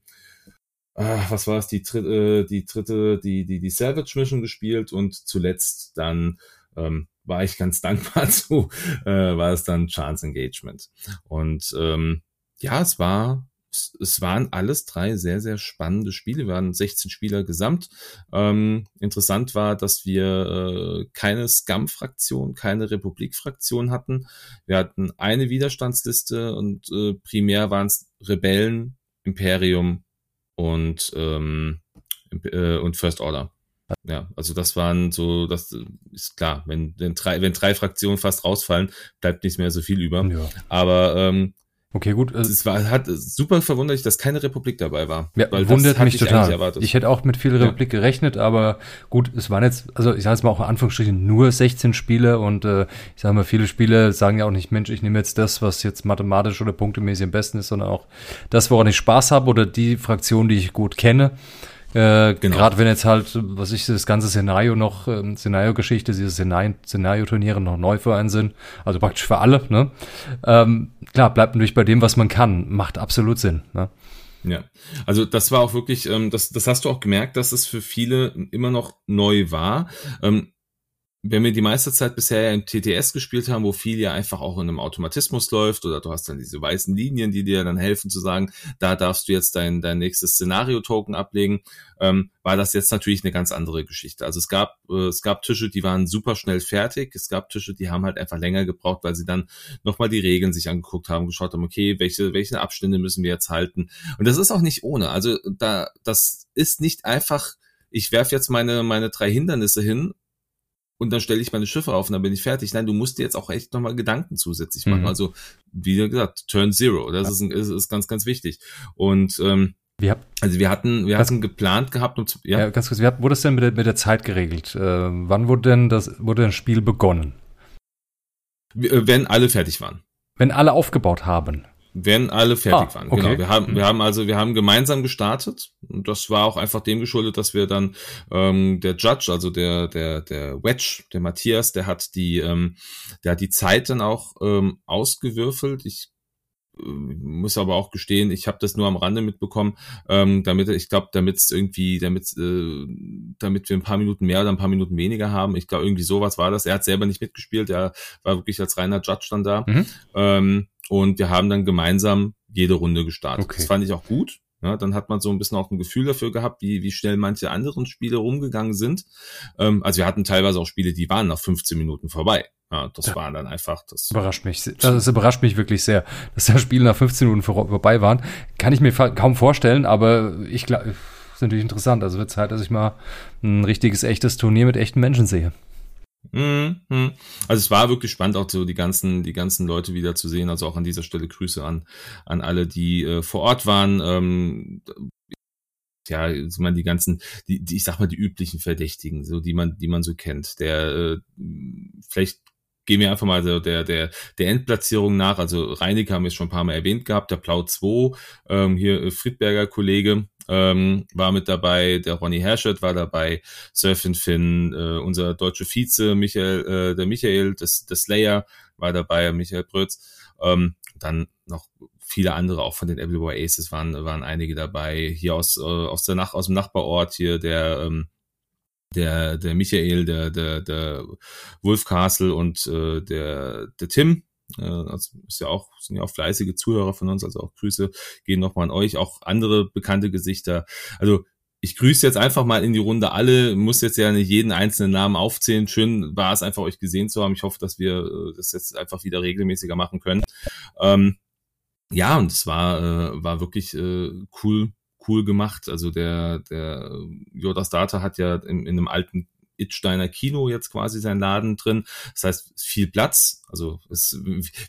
äh, was war es, die, dritte, die dritte, die, die, die Savage Mission gespielt und zuletzt dann ähm, war ich ganz dankbar zu, äh, war es dann Chance Engagement. Und ähm, ja, es war es waren alles drei sehr, sehr spannende Spiele. Wir waren 16 Spieler gesamt. Ähm, interessant war, dass wir äh, keine Scum-Fraktion, keine Republik-Fraktion hatten. Wir hatten eine Widerstandsliste und äh, primär waren es Rebellen, Imperium und, ähm, äh, und First Order. Ja, also das waren so, das ist klar, wenn, wenn, drei, wenn drei Fraktionen fast rausfallen, bleibt nicht mehr so viel über. Ja. Aber ähm, Okay, gut. Es war hat super verwunderlich, dass keine Republik dabei war. Ja, weil wundert mich ich total. Ich hätte auch mit viel Republik ja. gerechnet, aber gut, es waren jetzt, also ich sage jetzt mal auch in Anführungsstrichen nur 16 Spiele und äh, ich sage mal, viele Spiele sagen ja auch nicht, Mensch, ich nehme jetzt das, was jetzt mathematisch oder punktemäßig am besten ist, sondern auch das, woran ich Spaß habe oder die Fraktion, die ich gut kenne. Äh, genau. Gerade wenn jetzt halt, was ich, das ganze Szenario noch, ähm, Szenario-Geschichte, diese Szenario-Turniere noch neu für einen sind, also praktisch für alle, ne? Ähm, klar, bleibt natürlich bei dem, was man kann. Macht absolut Sinn, ne? Ja, also das war auch wirklich, ähm, das, das hast du auch gemerkt, dass es für viele immer noch neu war. Ähm, wenn wir die meiste Zeit bisher im TTS gespielt haben, wo viel ja einfach auch in einem Automatismus läuft oder du hast dann diese weißen Linien, die dir dann helfen zu sagen, da darfst du jetzt dein, dein nächstes Szenario-Token ablegen, ähm, war das jetzt natürlich eine ganz andere Geschichte. Also es gab, äh, es gab Tische, die waren super schnell fertig, es gab Tische, die haben halt einfach länger gebraucht, weil sie dann nochmal die Regeln sich angeguckt haben, geschaut haben, okay, welche, welche Abstände müssen wir jetzt halten. Und das ist auch nicht ohne. Also da, das ist nicht einfach, ich werfe jetzt meine, meine drei Hindernisse hin und dann stelle ich meine Schiffe auf und dann bin ich fertig. Nein, du musst dir jetzt auch echt nochmal Gedanken zusätzlich machen. Mhm. Also, wie gesagt, Turn Zero, das ja. ist, ist, ist, ganz, ganz wichtig. Und ähm, Wie hab, also wir hatten, wir hatten geplant gehabt, um zu, ja. ja ganz kurz, wie hab, wurde das denn mit der, mit der Zeit geregelt? Äh, wann wurde denn das, wurde das Spiel begonnen? Äh, wenn alle fertig waren. Wenn alle aufgebaut haben. Wenn alle fertig ah, waren. Genau. Okay. Genau. Wir haben, wir haben also, wir haben gemeinsam gestartet. Und das war auch einfach dem geschuldet, dass wir dann ähm, der Judge, also der, der, der Wedge, der Matthias, der hat die, ähm, der hat die Zeit dann auch ähm, ausgewürfelt. Ich muss aber auch gestehen, ich habe das nur am Rande mitbekommen, ähm, damit ich glaube, damit es irgendwie, damit äh, damit wir ein paar Minuten mehr oder ein paar Minuten weniger haben. Ich glaube, irgendwie sowas war das. Er hat selber nicht mitgespielt, er war wirklich als reiner Judge dann da. Mhm. Ähm, und wir haben dann gemeinsam jede Runde gestartet. Okay. Das fand ich auch gut. Ja, dann hat man so ein bisschen auch ein Gefühl dafür gehabt, wie, wie schnell manche anderen Spiele rumgegangen sind. Ähm, also wir hatten teilweise auch Spiele, die waren nach 15 Minuten vorbei. Ja, das ja. war dann einfach das. Überrascht mich. Das überrascht mich wirklich sehr, dass das Spiel nach 15 Minuten vor, vorbei waren. Kann ich mir kaum vorstellen, aber ich glaube, ist natürlich interessant. Also wird Zeit, dass ich mal ein richtiges, echtes Turnier mit echten Menschen sehe. Mhm. Also es war wirklich spannend, auch so die ganzen, die ganzen Leute wieder zu sehen. Also auch an dieser Stelle Grüße an, an alle, die äh, vor Ort waren. Ähm, ja, ich meine, die ganzen, die, die, ich sag mal, die üblichen Verdächtigen, so die man, die man so kennt. Der äh, vielleicht gehen wir einfach mal so der, der, der Endplatzierung nach. Also Reinecker haben wir schon ein paar Mal erwähnt gehabt, der Plau 2, ähm, hier äh, Friedberger Kollege, ähm, war mit dabei, der Ronny Herschert war dabei, Surfing Finn, äh, unser deutscher Vize, Michael, äh, der Michael, das, das Slayer war dabei, Michael Brötz, ähm, dann noch viele andere, auch von den Appleboy Aces waren, waren einige dabei, hier aus, äh, aus, der Nach aus dem Nachbarort hier, der, ähm, der, der Michael, der, der, der Wolf Castle und äh, der, der Tim, äh, also ist ja auch, sind ja auch fleißige Zuhörer von uns, also auch Grüße gehen nochmal an euch, auch andere bekannte Gesichter. Also ich grüße jetzt einfach mal in die Runde alle, muss jetzt ja nicht jeden einzelnen Namen aufzählen. Schön war es einfach, euch gesehen zu haben. Ich hoffe, dass wir äh, das jetzt einfach wieder regelmäßiger machen können. Ähm, ja, und es war, äh, war wirklich äh, cool, cool gemacht. Also der, der Jodas Data hat ja in, in einem alten Itsteiner Kino jetzt quasi sein Laden drin. Das heißt, viel Platz. Also es,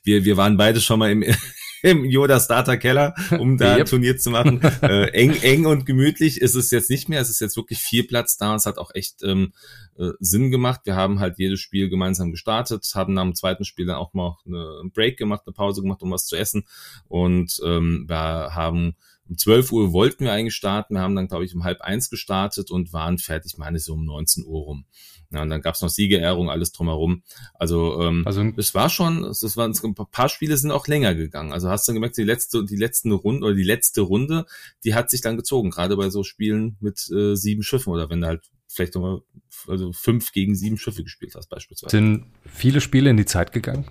wir, wir waren beide schon mal im, im Yoda Starter Keller, um da yep. Turnier zu machen. Äh, eng, eng und gemütlich ist es jetzt nicht mehr. Es ist jetzt wirklich viel Platz da. Es hat auch echt ähm, äh, Sinn gemacht. Wir haben halt jedes Spiel gemeinsam gestartet, haben nach dem zweiten Spiel dann auch mal eine, einen Break gemacht, eine Pause gemacht, um was zu essen. Und ähm, wir haben um 12 Uhr wollten wir eigentlich starten. Wir haben dann, glaube ich, um halb eins gestartet und waren fertig, meine ich, so um 19 Uhr rum. Ja, und dann gab's noch Siegerehrung, alles drumherum. Also, ähm, also es war schon, es waren ein paar Spiele sind auch länger gegangen. Also hast du gemerkt, die letzte, die letzte Runde oder die letzte Runde, die hat sich dann gezogen, gerade bei so Spielen mit äh, sieben Schiffen oder wenn du halt vielleicht nochmal also fünf gegen sieben Schiffe gespielt hast, beispielsweise. Sind viele Spiele in die Zeit gegangen?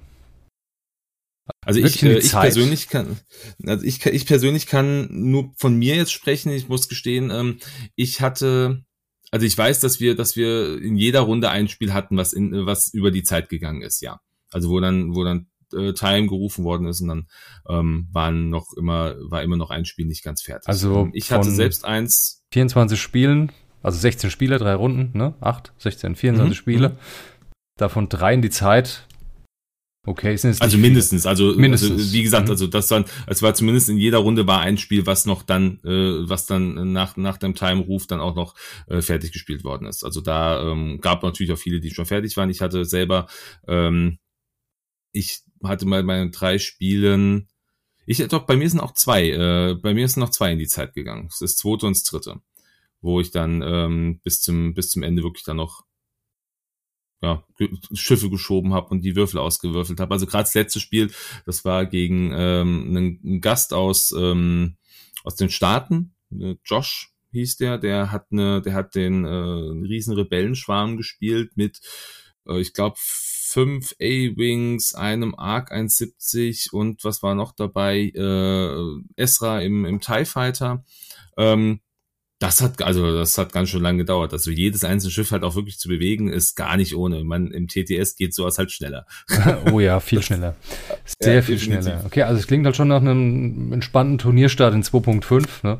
Also ich, äh, ich persönlich kann, also ich, ich persönlich kann nur von mir jetzt sprechen. Ich muss gestehen, ähm, ich hatte, also ich weiß, dass wir, dass wir in jeder Runde ein Spiel hatten, was in, was über die Zeit gegangen ist, ja. Also wo dann, wo dann äh, Time gerufen worden ist und dann ähm, waren noch immer, war immer noch ein Spiel nicht ganz fertig. Also ähm, ich hatte selbst eins. 24 Spielen, also 16 Spiele, drei Runden, ne? 8, 16, 24 mhm. Spiele. Mhm. Davon drei in die Zeit, Okay, sind es also mindestens, also, mindestens. Also, wie gesagt, mhm. also das war, es war zumindest in jeder Runde war ein Spiel, was noch dann, äh, was dann nach nach dem Time-Ruf dann auch noch äh, fertig gespielt worden ist. Also da ähm, gab natürlich auch viele, die schon fertig waren. Ich hatte selber, ähm, ich hatte mal meine drei Spielen, ich doch bei mir sind auch zwei, äh, bei mir sind noch zwei in die Zeit gegangen. Das ist zweite und das dritte, wo ich dann ähm, bis zum bis zum Ende wirklich dann noch ja, Schiffe geschoben habe und die Würfel ausgewürfelt habe. Also gerade das letzte Spiel, das war gegen ähm, einen, einen Gast aus ähm, aus den Staaten, äh, Josh hieß der, der hat eine, der hat den äh, riesen Rebellenschwarm gespielt mit, äh, ich glaube fünf A-Wings, einem Arc 170 und was war noch dabei? Äh, Esra im, im TIE Fighter. Ähm, das hat, also das hat ganz schön lange gedauert. Also jedes einzelne Schiff halt auch wirklich zu bewegen, ist gar nicht ohne. Man, im TTS geht sowas halt schneller. oh ja, viel schneller. Sehr ja, viel definitiv. schneller. Okay, also es klingt halt schon nach einem entspannten Turnierstart in 2.5. Ne?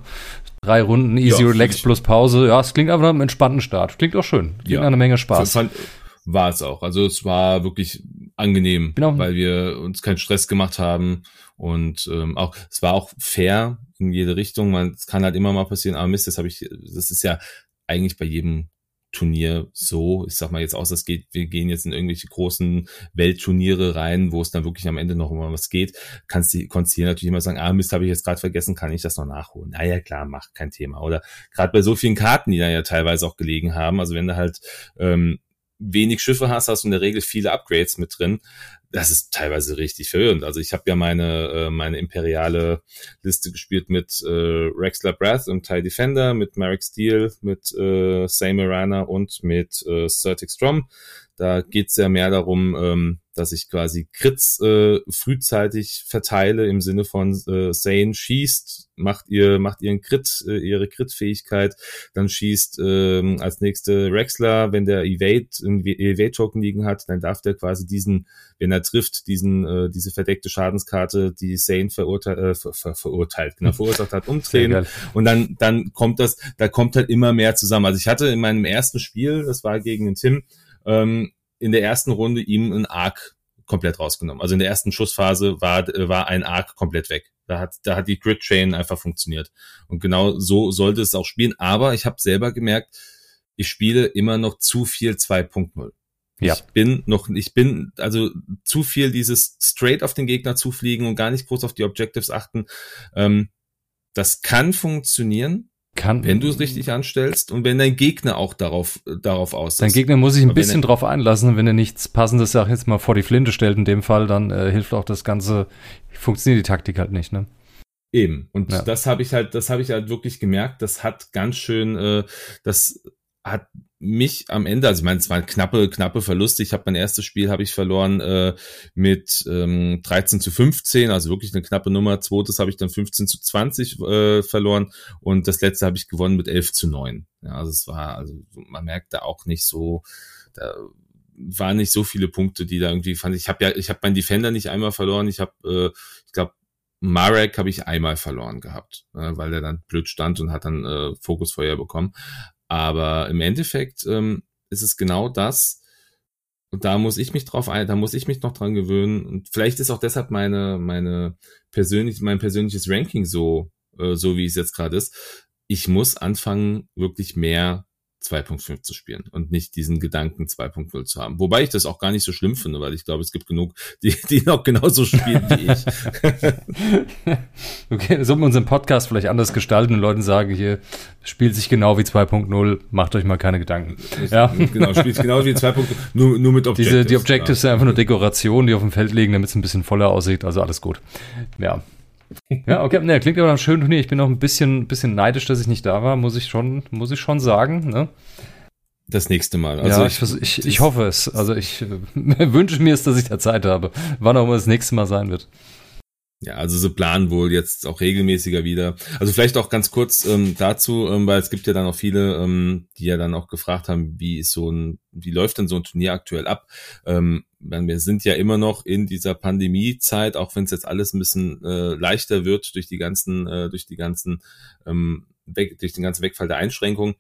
Drei Runden, Easy ja, Relax plus Pause. Ja, es klingt aber nach einem entspannten Start. Klingt auch schön. Klingt ja. nach einer Menge Spaß. Fand, war es auch. Also es war wirklich angenehm, genau. weil wir uns keinen Stress gemacht haben und ähm, auch es war auch fair in jede Richtung. Man, es kann halt immer mal passieren, aber Mist, das habe ich, das ist ja eigentlich bei jedem Turnier so. Ich sag mal jetzt aus, das geht, wir gehen jetzt in irgendwelche großen Weltturniere rein, wo es dann wirklich am Ende noch um was geht. Kannst du, konntest hier natürlich immer sagen, ah Mist, habe ich jetzt gerade vergessen, kann ich das noch nachholen? Na ja, klar, mach kein Thema. Oder gerade bei so vielen Karten, die da ja teilweise auch gelegen haben. Also wenn du halt ähm, wenig Schiffe hast, hast du in der Regel viele Upgrades mit drin. Das ist teilweise richtig verwirrend. Also ich habe ja meine äh, meine imperiale Liste gespielt mit äh, Rexler Breath und TIE Defender, mit Marek Steel, mit äh, Samarana und mit äh, Certic Strom. Da geht's ja mehr darum, ähm, dass ich quasi Crits äh, frühzeitig verteile im Sinne von äh, Zane schießt, macht ihr macht ihren Crit, äh, ihre Crit-Fähigkeit, dann schießt äh, als nächste Rexler, wenn der Evade Evade Token liegen hat, dann darf der quasi diesen, wenn er trifft, diesen äh, diese verdeckte Schadenskarte, die Zane verurteilt, äh, ver, ver, verurteilt, genau verursacht hat, umdrehen. Und dann dann kommt das, da kommt halt immer mehr zusammen. Also ich hatte in meinem ersten Spiel, das war gegen den Tim ähm, in der ersten Runde ihm ein Arc komplett rausgenommen. Also in der ersten Schussphase war, war ein Arc komplett weg. Da hat, da hat die Grid Chain einfach funktioniert. Und genau so sollte es auch spielen. Aber ich habe selber gemerkt, ich spiele immer noch zu viel 2.0. Ja. Ich bin noch, ich bin also zu viel dieses straight auf den Gegner zufliegen und gar nicht groß auf die Objectives achten. Ähm, das kann funktionieren, kann, wenn du es richtig anstellst und wenn dein Gegner auch darauf, darauf aus ist. Dein Gegner muss sich ein bisschen er, drauf einlassen. Wenn er nichts Passendes, sag ich jetzt mal, vor die Flinte stellt in dem Fall, dann äh, hilft auch das Ganze, funktioniert die Taktik halt nicht, ne? Eben. Und ja. das habe ich halt, das habe ich halt wirklich gemerkt. Das hat ganz schön, äh, das hat mich am Ende, also ich meine, es war ein knappe, knappe Verlust. Ich habe mein erstes Spiel habe ich verloren äh, mit ähm, 13 zu 15, also wirklich eine knappe Nummer. Zweites habe ich dann 15 zu 20 äh, verloren und das letzte habe ich gewonnen mit 11 zu 9. Ja, also es war, also man merkt da auch nicht so, da waren nicht so viele Punkte, die da irgendwie fand. Ich habe ja, ich habe meinen Defender nicht einmal verloren. Ich habe, äh, ich glaube, Marek habe ich einmal verloren gehabt, äh, weil er dann blöd stand und hat dann äh, Fokusfeuer bekommen. Aber im Endeffekt ähm, ist es genau das. Und da muss ich mich drauf ein, da muss ich mich noch dran gewöhnen. Und vielleicht ist auch deshalb meine, meine persönlich, mein persönliches Ranking so, äh, so wie es jetzt gerade ist. Ich muss anfangen, wirklich mehr 2.5 zu spielen und nicht diesen Gedanken 2.0 zu haben. Wobei ich das auch gar nicht so schlimm finde, weil ich glaube, es gibt genug, die, die noch genauso spielen wie ich. okay, sollten wir unseren Podcast vielleicht anders gestalten und Leuten sagen, hier spielt sich genau wie 2.0, macht euch mal keine Gedanken. Ja. Genau, spielt genau wie 2.0, nur, nur mit Objectives. Diese, die Objectives ja. sind einfach nur Dekorationen, die auf dem Feld liegen, damit es ein bisschen voller aussieht, also alles gut. Ja. Ja, okay, ne, klingt aber nach einem schönen Turnier. Ich bin auch ein bisschen, bisschen neidisch, dass ich nicht da war, muss ich schon, muss ich schon sagen. Ne? Das nächste Mal. Also ja, ich, ich, ich, ich hoffe es. Also ich wünsche mir es, dass ich da Zeit habe. Wann auch immer das nächste Mal sein wird. Ja, also sie planen wohl jetzt auch regelmäßiger wieder. Also vielleicht auch ganz kurz ähm, dazu, ähm, weil es gibt ja dann auch viele, ähm, die ja dann auch gefragt haben, wie ist so ein, wie läuft denn so ein Turnier aktuell ab? Ähm, wir sind ja immer noch in dieser Pandemiezeit, auch wenn es jetzt alles ein bisschen äh, leichter wird durch die ganzen, äh, durch die ganzen, ähm, weg, durch den ganzen Wegfall der Einschränkungen.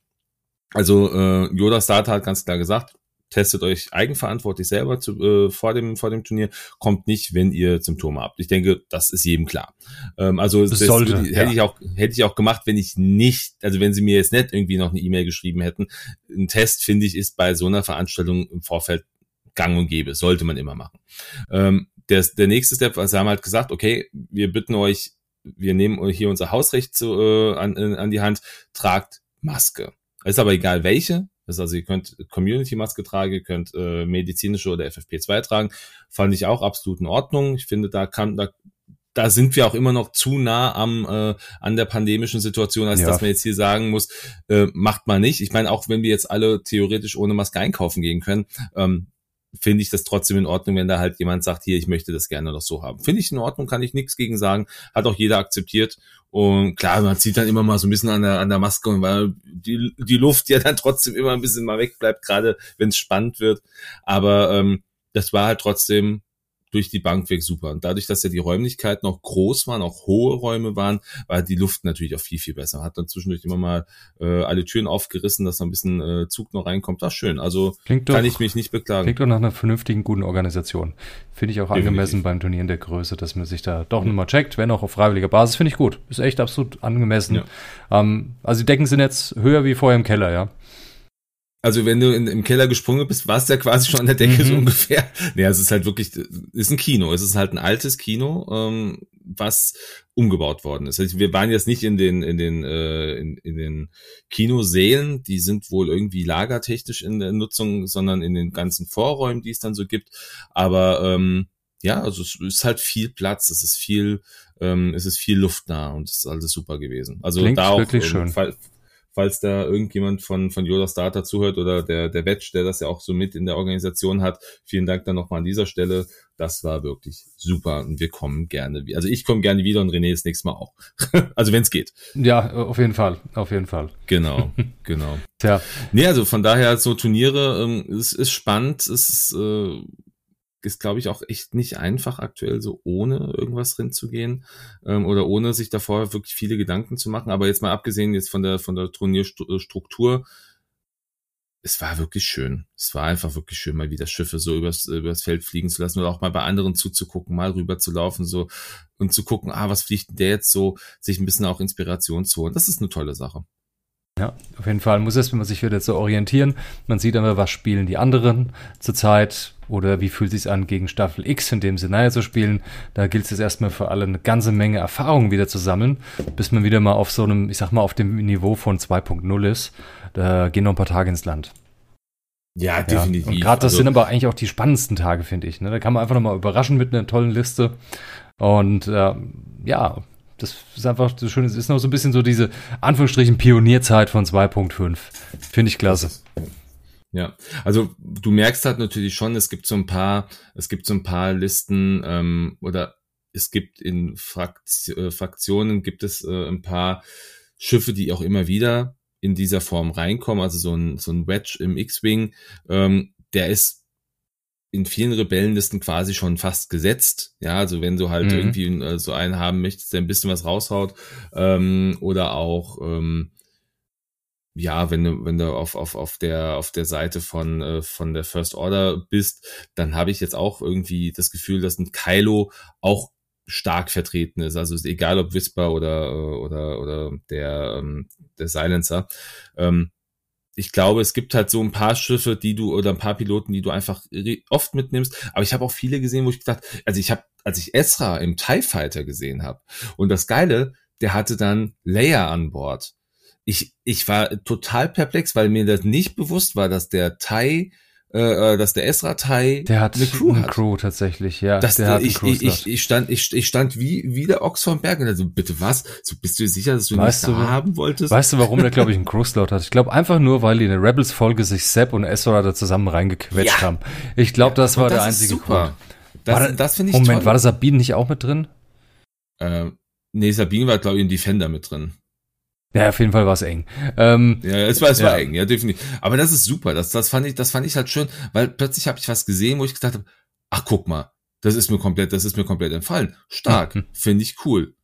Also äh, Yoda Starter hat ganz klar gesagt, testet euch eigenverantwortlich selber zu, äh, vor, dem, vor dem Turnier, kommt nicht, wenn ihr Symptome habt. Ich denke, das ist jedem klar. Ähm, also das, das sollte, hätte ja. ich auch hätte ich auch gemacht, wenn ich nicht, also wenn sie mir jetzt nicht irgendwie noch eine E-Mail geschrieben hätten. Ein Test finde ich ist bei so einer Veranstaltung im Vorfeld gang und gäbe, sollte man immer machen. Ähm, der, der nächste Step, also haben halt gesagt, okay, wir bitten euch, wir nehmen hier unser Hausrecht zu, äh, an, an die Hand, tragt Maske. Ist aber egal welche, das ist also, ihr könnt Community-Maske tragen, ihr könnt äh, medizinische oder FFP2 tragen. Fand ich auch absolut in Ordnung. Ich finde, da kann, da, da sind wir auch immer noch zu nah am äh, an der pandemischen Situation, als ja. dass man jetzt hier sagen muss, äh, macht man nicht. Ich meine, auch wenn wir jetzt alle theoretisch ohne Maske einkaufen gehen können, ähm, finde ich das trotzdem in Ordnung, wenn da halt jemand sagt, hier, ich möchte das gerne noch so haben. Finde ich in Ordnung, kann ich nichts gegen sagen, hat auch jeder akzeptiert. Und klar, man zieht dann immer mal so ein bisschen an der, an der Maske, weil die, die Luft ja dann trotzdem immer ein bisschen mal wegbleibt, gerade wenn es spannend wird. Aber ähm, das war halt trotzdem durch die Bank weg super. Und dadurch, dass ja die Räumlichkeiten auch groß waren, auch hohe Räume waren, war die Luft natürlich auch viel, viel besser. Hat dann zwischendurch immer mal äh, alle Türen aufgerissen, dass da ein bisschen äh, Zug noch reinkommt. Das ist schön. Also klingt kann doch, ich mich nicht beklagen. Klingt doch nach einer vernünftigen, guten Organisation. Finde ich auch Definitiv. angemessen beim Turnieren der Größe, dass man sich da doch nochmal checkt, wenn auch auf freiwilliger Basis, finde ich gut. Ist echt absolut angemessen. Ja. Ähm, also die Decken sind jetzt höher wie vorher im Keller, ja. Also wenn du in, im Keller gesprungen bist, warst du ja quasi schon an der Decke mhm. so ungefähr. Nee, es ist halt wirklich, ist ein Kino. Es ist halt ein altes Kino, ähm, was umgebaut worden ist. Also wir waren jetzt nicht in den, in den, äh, in, in den Kinosälen, die sind wohl irgendwie lagertechnisch in der Nutzung, sondern in den ganzen Vorräumen, die es dann so gibt. Aber ähm, ja, also es ist halt viel Platz, es ist viel, ähm, es ist viel luftnah und es ist alles super gewesen. Also Klingt da auch, wirklich ähm, schön falls da irgendjemand von, von Yoda Starter zuhört oder der, der Wetsch, der das ja auch so mit in der Organisation hat. Vielen Dank dann nochmal an dieser Stelle. Das war wirklich super und wir kommen gerne, also ich komme gerne wieder und René das nächste Mal auch. also wenn es geht. Ja, auf jeden Fall, auf jeden Fall. Genau, genau. Tja. Nee, also von daher so Turniere, ähm, es ist spannend, es ist, äh, ist, glaube ich, auch echt nicht einfach aktuell so ohne irgendwas drin zu gehen ähm, oder ohne sich davor wirklich viele Gedanken zu machen. Aber jetzt mal abgesehen jetzt von der von der Turnierstruktur, es war wirklich schön. Es war einfach wirklich schön, mal wieder Schiffe so übers, übers Feld fliegen zu lassen oder auch mal bei anderen zuzugucken, mal rüber zu laufen so und zu gucken, ah, was fliegt der jetzt so, sich ein bisschen auch Inspiration zu holen. Das ist eine tolle Sache. Ja, auf jeden Fall muss man sich wieder so orientieren. Man sieht immer, was spielen die anderen zurzeit oder wie fühlt es sich an, gegen Staffel X in dem Szenario zu spielen. Da gilt es erstmal für alle eine ganze Menge Erfahrung wieder zu sammeln, bis man wieder mal auf so einem, ich sag mal, auf dem Niveau von 2.0 ist. Da gehen noch ein paar Tage ins Land. Ja, definitiv. Ja, und gerade das also, sind aber eigentlich auch die spannendsten Tage, finde ich. Ne? Da kann man einfach nochmal überraschen mit einer tollen Liste. Und äh, ja, das ist einfach so schön. Es ist noch so ein bisschen so diese Anführungsstrichen Pionierzeit von 2.5. Finde ich klasse. Ja, also du merkst halt natürlich schon, es gibt so ein paar, es gibt so ein paar Listen ähm, oder es gibt in Frakt äh, Fraktionen gibt es äh, ein paar Schiffe, die auch immer wieder in dieser Form reinkommen. Also so ein so ein Wedge im X-Wing, ähm, der ist in vielen Rebellenlisten quasi schon fast gesetzt. Ja, also wenn du halt mhm. irgendwie äh, so einen haben möchtest, der ein bisschen was raushaut, ähm, oder auch ähm, ja, wenn du, wenn du auf, auf, auf der, auf der Seite von, äh, von der First Order bist, dann habe ich jetzt auch irgendwie das Gefühl, dass ein Kylo auch stark vertreten ist. Also ist egal ob Whisper oder, äh, oder, oder der, ähm, der Silencer. Ähm, ich glaube, es gibt halt so ein paar Schiffe, die du oder ein paar Piloten, die du einfach oft mitnimmst. Aber ich habe auch viele gesehen, wo ich gedacht, also ich habe, als ich Esra im TIE Fighter gesehen habe und das Geile, der hatte dann Leia an Bord. Ich, ich war total perplex, weil mir das nicht bewusst war, dass der TIE äh, äh, dass der Esra Tai der hat eine Crew, eine Crew tatsächlich, ja. Das, der hat ich, ich, ich, ich stand, ich, ich stand wie, wie der Ochs vom Berg und also bitte was? So bist du sicher, dass du weißt nicht du, haben wolltest? Weißt du, warum der, glaube ich, einen Crew-Slot hat? Ich glaube einfach nur, weil die in der Rebels-Folge sich Sepp und Esra da zusammen reingequetscht ja. haben. Ich glaube, das war das der einzige. Grund. Das, war das finde ich Moment, toll. war das Sabine nicht auch mit drin? Äh, nee, Sabine war, glaube ich, in Defender mit drin. Ja, auf jeden Fall war es eng. Ähm, ja, es war, es ja. war eng, ja, definitiv. Aber das ist super. Das, das fand ich, das fand ich halt schön, weil plötzlich habe ich was gesehen, wo ich gedacht habe, ach guck mal, das ist mir komplett, das ist mir komplett entfallen. Stark, mhm. finde ich cool.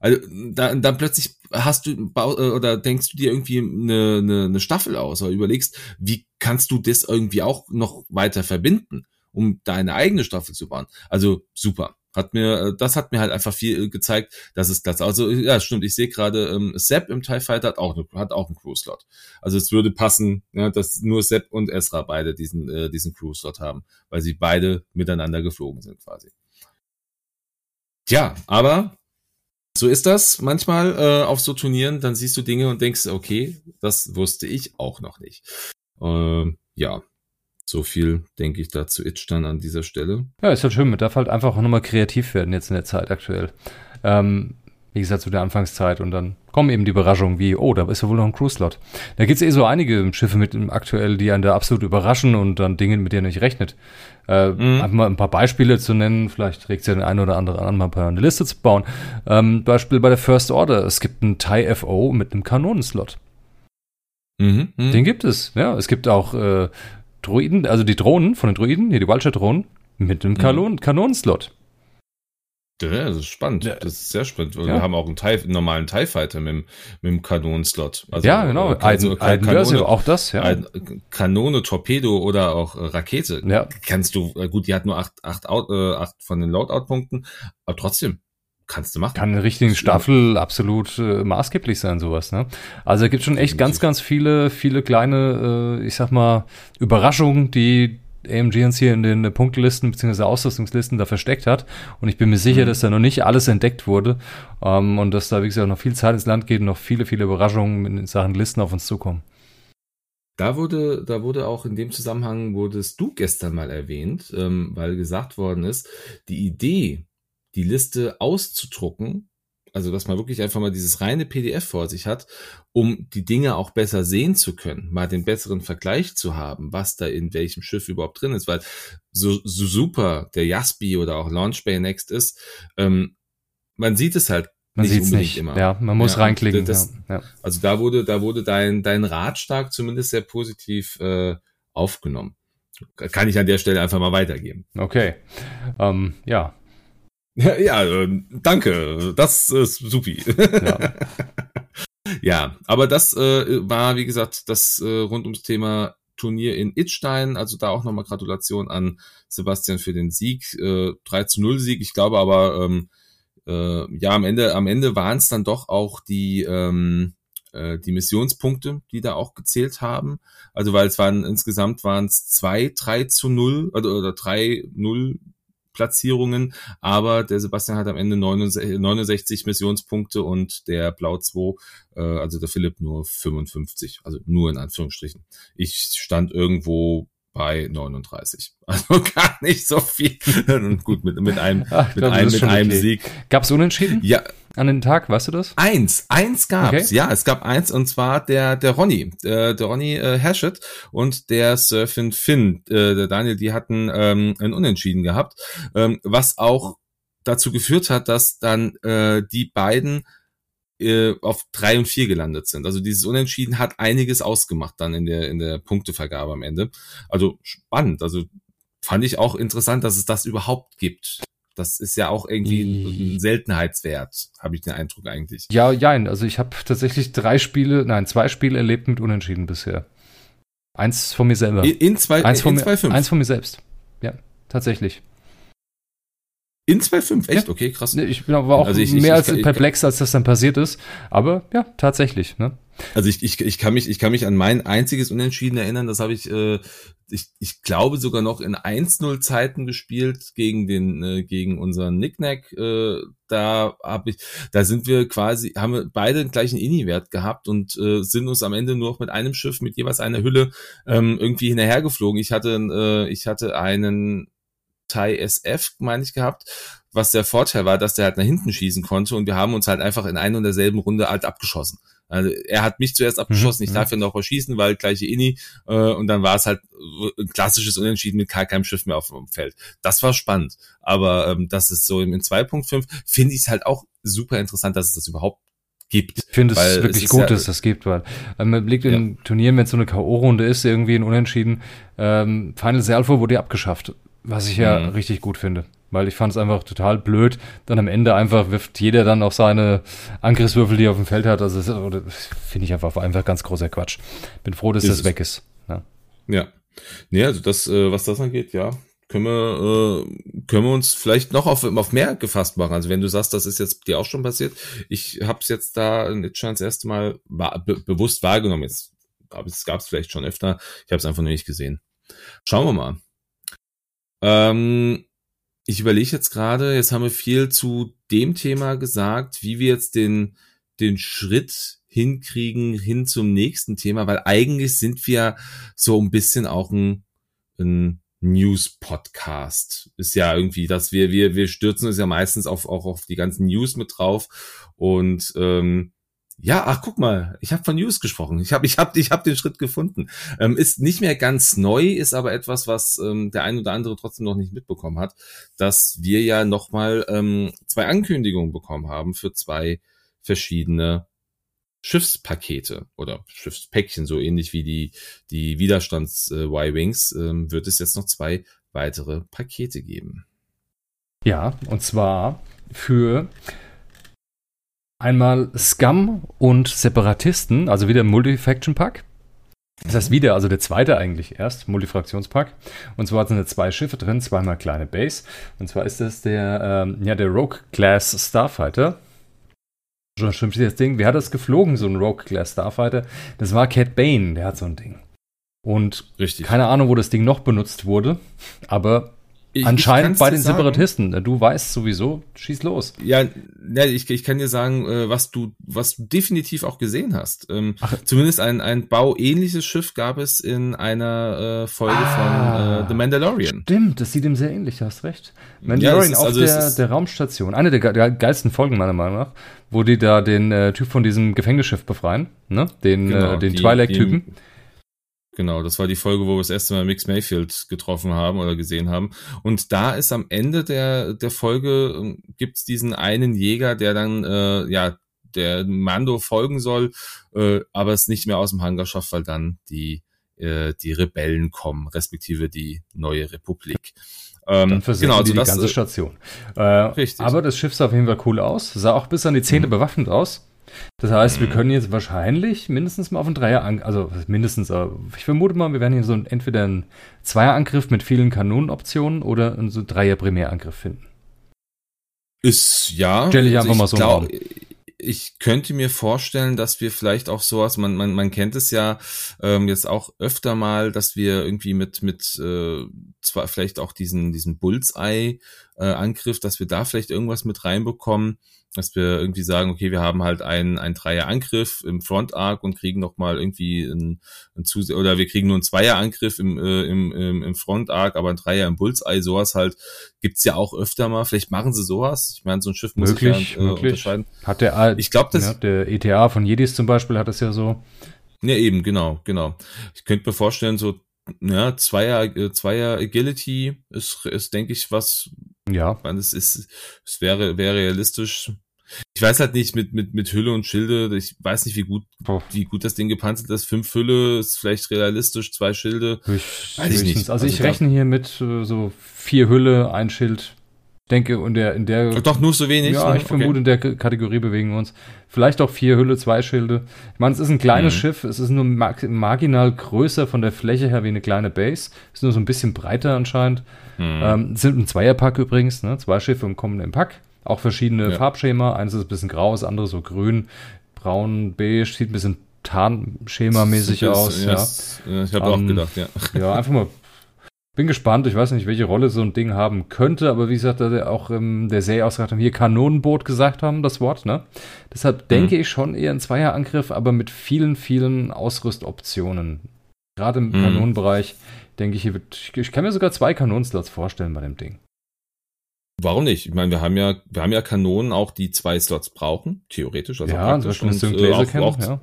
Also da, dann plötzlich hast du äh, oder denkst du dir irgendwie eine, eine, eine Staffel aus oder überlegst, wie kannst du das irgendwie auch noch weiter verbinden, um deine eigene Staffel zu bauen. Also super. Hat mir, äh, das hat mir halt einfach viel äh, gezeigt, dass es das, also ja, stimmt, ich sehe gerade, ähm, Sepp im TIE Fighter hat auch, hat auch einen Crew-Slot. Also es würde passen, ja, dass nur Sepp und Ezra beide diesen, äh, diesen Crew-Slot haben, weil sie beide miteinander geflogen sind quasi. Tja, aber so ist das manchmal äh, auf so Turnieren, dann siehst du Dinge und denkst, okay, das wusste ich auch noch nicht. Ähm, ja, so viel denke ich dazu Itch dann an dieser Stelle. Ja, ist halt schön. Man darf halt einfach auch nochmal kreativ werden jetzt in der Zeit aktuell. Ähm, wie gesagt, zu der Anfangszeit und dann kommen eben die Überraschungen wie, oh, da ist ja wohl noch ein Cruise-Slot. Da gibt es eh so einige Schiffe mit aktuell, die einen da absolut überraschen und dann Dinge, mit denen ihr nicht rechnet. Äh, mhm. Einfach mal ein paar Beispiele zu nennen, vielleicht regt ja den einen oder anderen an, mal eine Liste zu bauen. Ähm, Beispiel bei der First Order, es gibt einen TIE FO mit einem Kanonenslot. Mhm, mh. Den gibt es, ja. Es gibt auch äh, Droiden, also die Drohnen von den Droiden, hier die Vulture-Drohnen, Mit einem Kanon mhm. Kanonenslot. Ja, das ist spannend. Ja. Das ist sehr spannend. Ja. Wir haben auch einen, TIE, einen normalen TIE Fighter mit, mit dem Kanonenslot. Also, ja, genau. Ein, ein Kanone, auch das, ja. Kanone, Torpedo oder auch äh, Rakete. Ja. Kannst du, äh, gut, die hat nur acht, acht, äh, acht von den Loadout-Punkten, aber trotzdem, kannst du machen. Kann in der richtigen Staffel absolut äh, maßgeblich sein, sowas. Ne? Also es gibt schon echt ganz, ganz viele, viele kleine, äh, ich sag mal, Überraschungen, die AMG uns hier in den Punktelisten bzw. Ausrüstungslisten da versteckt hat. Und ich bin mir sicher, mhm. dass da noch nicht alles entdeckt wurde ähm, und dass da, wie gesagt, noch viel Zeit ins Land geht und noch viele, viele Überraschungen in Sachen Listen auf uns zukommen. Da wurde, da wurde auch in dem Zusammenhang, wurdest du gestern mal erwähnt, ähm, weil gesagt worden ist, die Idee, die Liste auszudrucken, also dass man wirklich einfach mal dieses reine PDF vor sich hat, um die Dinge auch besser sehen zu können, mal den besseren Vergleich zu haben, was da in welchem Schiff überhaupt drin ist, weil so, so super der Jaspi oder auch Launch Bay Next ist, ähm, man sieht es halt man nicht unbedingt nicht. immer. Ja, man muss ja, reinklicken. Das, ja. Also da wurde, da wurde dein, dein Ratschlag zumindest sehr positiv äh, aufgenommen. Kann ich an der Stelle einfach mal weitergeben. Okay. Ähm, ja, ja, ja äh, danke. Das ist supi. Ja. ja, aber das äh, war, wie gesagt, das äh, rund ums Thema Turnier in Itstein. Also da auch nochmal Gratulation an Sebastian für den Sieg. Äh, 3 zu 0 Sieg. Ich glaube aber, ähm, äh, ja, am Ende, am Ende waren es dann doch auch die, ähm, äh, die Missionspunkte, die da auch gezählt haben. Also weil es waren insgesamt waren es zwei 3 zu 0 oder, oder 3 0 Platzierungen, aber der Sebastian hat am Ende 69, Missionspunkte und der Blau 2, äh, also der Philipp nur 55, also nur in Anführungsstrichen. Ich stand irgendwo bei 39. Also gar nicht so viel. Gut, mit, mit einem, Ach, mit einem, mit einem okay. Sieg. Gab es Unentschieden? Ja, an den Tag, weißt du das? Eins, eins gab's, okay. ja, es gab eins und zwar der der Ronny, äh, der Ronny äh, Hashett und der Surfin Finn, äh, der Daniel, die hatten ähm, ein Unentschieden gehabt, ähm, was auch dazu geführt hat, dass dann äh, die beiden äh, auf drei und vier gelandet sind. Also dieses Unentschieden hat einiges ausgemacht dann in der in der Punktevergabe am Ende. Also spannend, also fand ich auch interessant, dass es das überhaupt gibt. Das ist ja auch irgendwie ein. Seltenheitswert, habe ich den Eindruck eigentlich. Ja, ja, also ich habe tatsächlich drei Spiele, nein, zwei Spiele erlebt mit Unentschieden bisher. Eins von mir selber. In, in zwei, eins von in mir, zwei, Eins von mir selbst. Ja, tatsächlich. In 2.5, echt? Ja. Okay, krass. Ich bin aber auch also ich, mehr ich, als perplex, als das dann passiert ist. Aber ja, tatsächlich. Ne? Also ich, ich, ich, kann mich, ich kann mich an mein einziges Unentschieden erinnern. Das habe ich, äh, ich, ich glaube sogar noch in 1-0 Zeiten gespielt gegen den, äh, gegen unseren Nicknack. Äh, da habe ich, da sind wir quasi, haben wir beide den gleichen Ini-Wert gehabt und äh, sind uns am Ende nur noch mit einem Schiff mit jeweils einer Hülle ähm, irgendwie hinterhergeflogen. Ich hatte, äh, ich hatte einen Thai SF, meine ich, gehabt, was der Vorteil war, dass der halt nach hinten schießen konnte und wir haben uns halt einfach in einer und derselben Runde halt abgeschossen. Also er hat mich zuerst abgeschossen, mhm. ich darf ja noch was schießen, weil gleiche Inni äh, und dann war es halt ein klassisches Unentschieden mit gar keinem Schiff mehr auf dem Feld. Das war spannend, aber ähm, das ist so in 2.5 finde ich es halt auch super interessant, dass es das überhaupt gibt. Ich finde es wirklich gut, ja, dass es das gibt, weil ähm, man blickt in ja. Turnieren, wenn es so eine K.O.-Runde ist, irgendwie ein Unentschieden, ähm, Final Alpha wurde abgeschafft. Was ich ja mhm. richtig gut finde. Weil ich fand es einfach total blöd. Dann am Ende einfach wirft jeder dann auf seine Angriffswürfel, die er auf dem Feld hat. Also finde ich einfach, einfach ganz großer Quatsch. Bin froh, dass ist das es. weg ist. Ja. Ja. Nee, also das, äh, was das angeht, ja, können wir, äh, können wir uns vielleicht noch auf, auf mehr gefasst machen. Also wenn du sagst, das ist jetzt dir auch schon passiert, ich habe es jetzt da in Itchan das erste Mal be bewusst wahrgenommen. Jetzt, aber es gab es vielleicht schon öfter. Ich habe es einfach noch nicht gesehen. Schauen wir mal. Ähm, ich überlege jetzt gerade, jetzt haben wir viel zu dem Thema gesagt, wie wir jetzt den, den Schritt hinkriegen hin zum nächsten Thema, weil eigentlich sind wir so ein bisschen auch ein, ein News-Podcast. Ist ja irgendwie, dass wir, wir, wir stürzen uns ja meistens auf, auch auf die ganzen News mit drauf und ähm, ja, ach guck mal, ich habe von News gesprochen. Ich habe ich hab, ich hab den Schritt gefunden. Ähm, ist nicht mehr ganz neu, ist aber etwas, was ähm, der ein oder andere trotzdem noch nicht mitbekommen hat, dass wir ja nochmal ähm, zwei Ankündigungen bekommen haben für zwei verschiedene Schiffspakete oder Schiffspäckchen, so ähnlich wie die, die Widerstands-Y-Wings, äh, ähm, wird es jetzt noch zwei weitere Pakete geben. Ja, und zwar für einmal Scum und Separatisten, also wieder Multifaction-Pack. Das heißt wieder, also der zweite eigentlich erst, Multifraktionspack. Und zwar sind da zwei Schiffe drin, zweimal kleine Base. Und zwar ist das der, ähm, ja, der Rogue Class Starfighter. Schon stimmt das Ding. Wer hat das geflogen, so ein Rogue Class Starfighter? Das war Cat Bane, der hat so ein Ding. Und Richtig. keine Ahnung, wo das Ding noch benutzt wurde, aber ich, Anscheinend ich bei den sagen. Separatisten. Du weißt sowieso, schieß los. Ja, ja ich, ich kann dir sagen, äh, was du, was du definitiv auch gesehen hast. Ähm, zumindest ein, ein bauähnliches Schiff gab es in einer äh, Folge ah, von äh, The Mandalorian. Stimmt, das sieht ihm sehr ähnlich, hast recht. Mandalorian ja, ist, auf also der, der Raumstation. Eine der, der, geilsten Folgen meiner Meinung nach, wo die da den äh, Typ von diesem Gefängnisschiff befreien, ne? Den, genau, äh, den Twilight-Typen. Genau, das war die Folge, wo wir das erste Mal Mix Mayfield getroffen haben oder gesehen haben. Und da ist am Ende der, der Folge, äh, gibt's diesen einen Jäger, der dann, äh, ja, der Mando folgen soll, äh, aber es nicht mehr aus dem Hangar schafft, weil dann die, äh, die Rebellen kommen, respektive die neue Republik. Ähm, dann genau, also die, das, die ganze äh, Station. Äh, richtig. Aber das Schiff sah auf jeden Fall cool aus, sah auch bis an die Zähne mhm. bewaffnet aus. Das heißt, wir mhm. können jetzt wahrscheinlich mindestens mal auf einen Dreier, also mindestens, ich vermute mal, wir werden hier so ein, entweder einen Zweierangriff mit vielen Kanonenoptionen oder einen so Dreier Primärangriff finden. Ist ja. Stelle ich einfach also ich mal so glaub, ich könnte mir vorstellen, dass wir vielleicht auch sowas, man, man, man kennt es ja ähm, jetzt auch öfter mal, dass wir irgendwie mit, mit äh, zwar vielleicht auch diesen, diesen Bullseye-Angriff, äh, dass wir da vielleicht irgendwas mit reinbekommen, dass wir irgendwie sagen, okay, wir haben halt einen, einen Dreier-Angriff im Front-Arc und kriegen nochmal irgendwie einen, einen Zuse oder wir kriegen nur einen Zweier-Angriff im, äh, im, im, im Front-Arc, aber ein Dreier im Bullseye, sowas halt gibt's ja auch öfter mal. Vielleicht machen sie sowas. Ich meine, so ein Schiff muss möglich, sich ja, äh, möglich. unterscheiden. Hat der, ich glaube, das ja, der ETA von Jedis zum Beispiel hat das ja so. Ja, eben, genau, genau. Ich könnte mir vorstellen, so ja, Zweier, äh, Zweier Agility ist, ist denke ich, was. Ja. Man, es ist, es wäre, wäre realistisch. Ich weiß halt nicht mit, mit, mit Hülle und Schilde. Ich weiß nicht, wie gut, oh. wie gut das Ding gepanzert ist. Fünf Hülle ist vielleicht realistisch, zwei Schilde. Ich, weiß ich nicht. Also, also ich rechne hier mit äh, so vier Hülle, ein Schild denke, in der, in der. Doch nur so wenig. Ja, ich okay. vermute, in der Kategorie bewegen wir uns. Vielleicht auch vier Hülle, zwei Schilde. Ich meine, es ist ein kleines mhm. Schiff. Es ist nur marginal größer von der Fläche her wie eine kleine Base. Ist nur so ein bisschen breiter anscheinend. Mhm. Ähm, sind ein Zweierpack übrigens, ne? Zwei Schiffe im Pack. Auch verschiedene ja. Farbschema. Eines ist ein bisschen grau, das andere so grün, braun, beige. Sieht ein bisschen Tarnschema-mäßig aus. Ja, ja. Ich habe um, auch ähm, gedacht, ja. Ja, einfach mal bin gespannt. Ich weiß nicht, welche Rolle so ein Ding haben könnte, aber wie gesagt, auch ähm, der Serie ausgesagt haben, hier Kanonenboot gesagt haben, das Wort, ne? Deshalb mhm. denke ich schon eher ein Zweierangriff, aber mit vielen, vielen Ausrüstoptionen. Gerade im mhm. Kanonenbereich denke ich, hier wird, ich, ich kann mir sogar zwei Kanonenslots vorstellen bei dem Ding. Warum nicht? Ich meine, wir haben ja, wir haben ja Kanonen auch, die zwei Slots brauchen, theoretisch. Also ja, zum Beispiel und, äh, auch, auch, ja.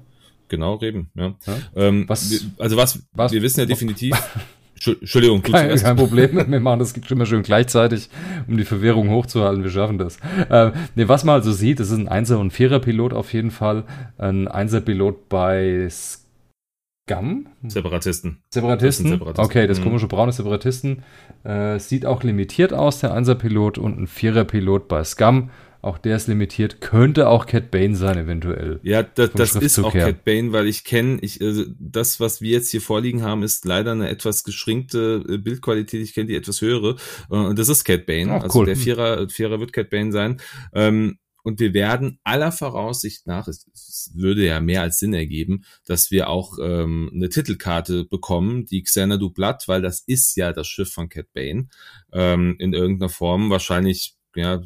Genau, Reben, ja. ja. Ähm, was, also was, was, wir wissen ja definitiv, Entschuldigung, du kein, kein Problem. Wir machen das immer schön gleichzeitig, um die Verwirrung hochzuhalten. Wir schaffen das. Äh, nee, was man also sieht, das ist ein Einser- und Vierer-Pilot auf jeden Fall. Ein Einser-Pilot bei Scum. Separatisten. Separatisten. Separatisten. Okay, das mhm. komische braune Separatisten. Äh, sieht auch limitiert aus, der Einser-Pilot und ein Vierer-Pilot bei Scum. Auch der ist limitiert. Könnte auch Cat Bane sein, eventuell. Ja, das, das ist auch her. Cat Bane, weil ich kenne, ich, also das, was wir jetzt hier vorliegen haben, ist leider eine etwas geschrinkte äh, Bildqualität. Ich kenne die etwas höhere. Äh, und das ist Cat Bane. Oh, also cool. der Vierer, Vierer wird Cat Bane sein. Ähm, und wir werden aller Voraussicht nach, es, es, würde ja mehr als Sinn ergeben, dass wir auch ähm, eine Titelkarte bekommen, die Xanadu Blood, weil das ist ja das Schiff von Cat Bane ähm, in irgendeiner Form. Wahrscheinlich ja,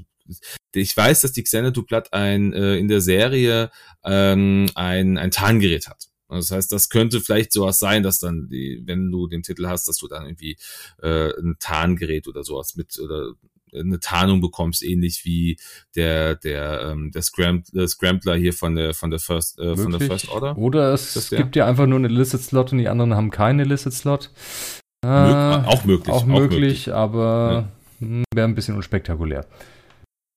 ich weiß, dass die Xanadu Blatt ein, äh, in der Serie ähm, ein, ein Tarngerät hat. Das heißt, das könnte vielleicht sowas sein, dass dann, die, wenn du den Titel hast, dass du dann irgendwie äh, ein Tarngerät oder sowas mit oder eine Tarnung bekommst, ähnlich wie der der ähm, der, Scram der Scrambler hier von der von der First äh, von der First Order. Oder es gibt ja einfach nur eine Illicit Slot und die anderen haben keine Illicit Slot. Äh, auch möglich. Auch, auch möglich, aber ja. Hm, wäre ein bisschen unspektakulär.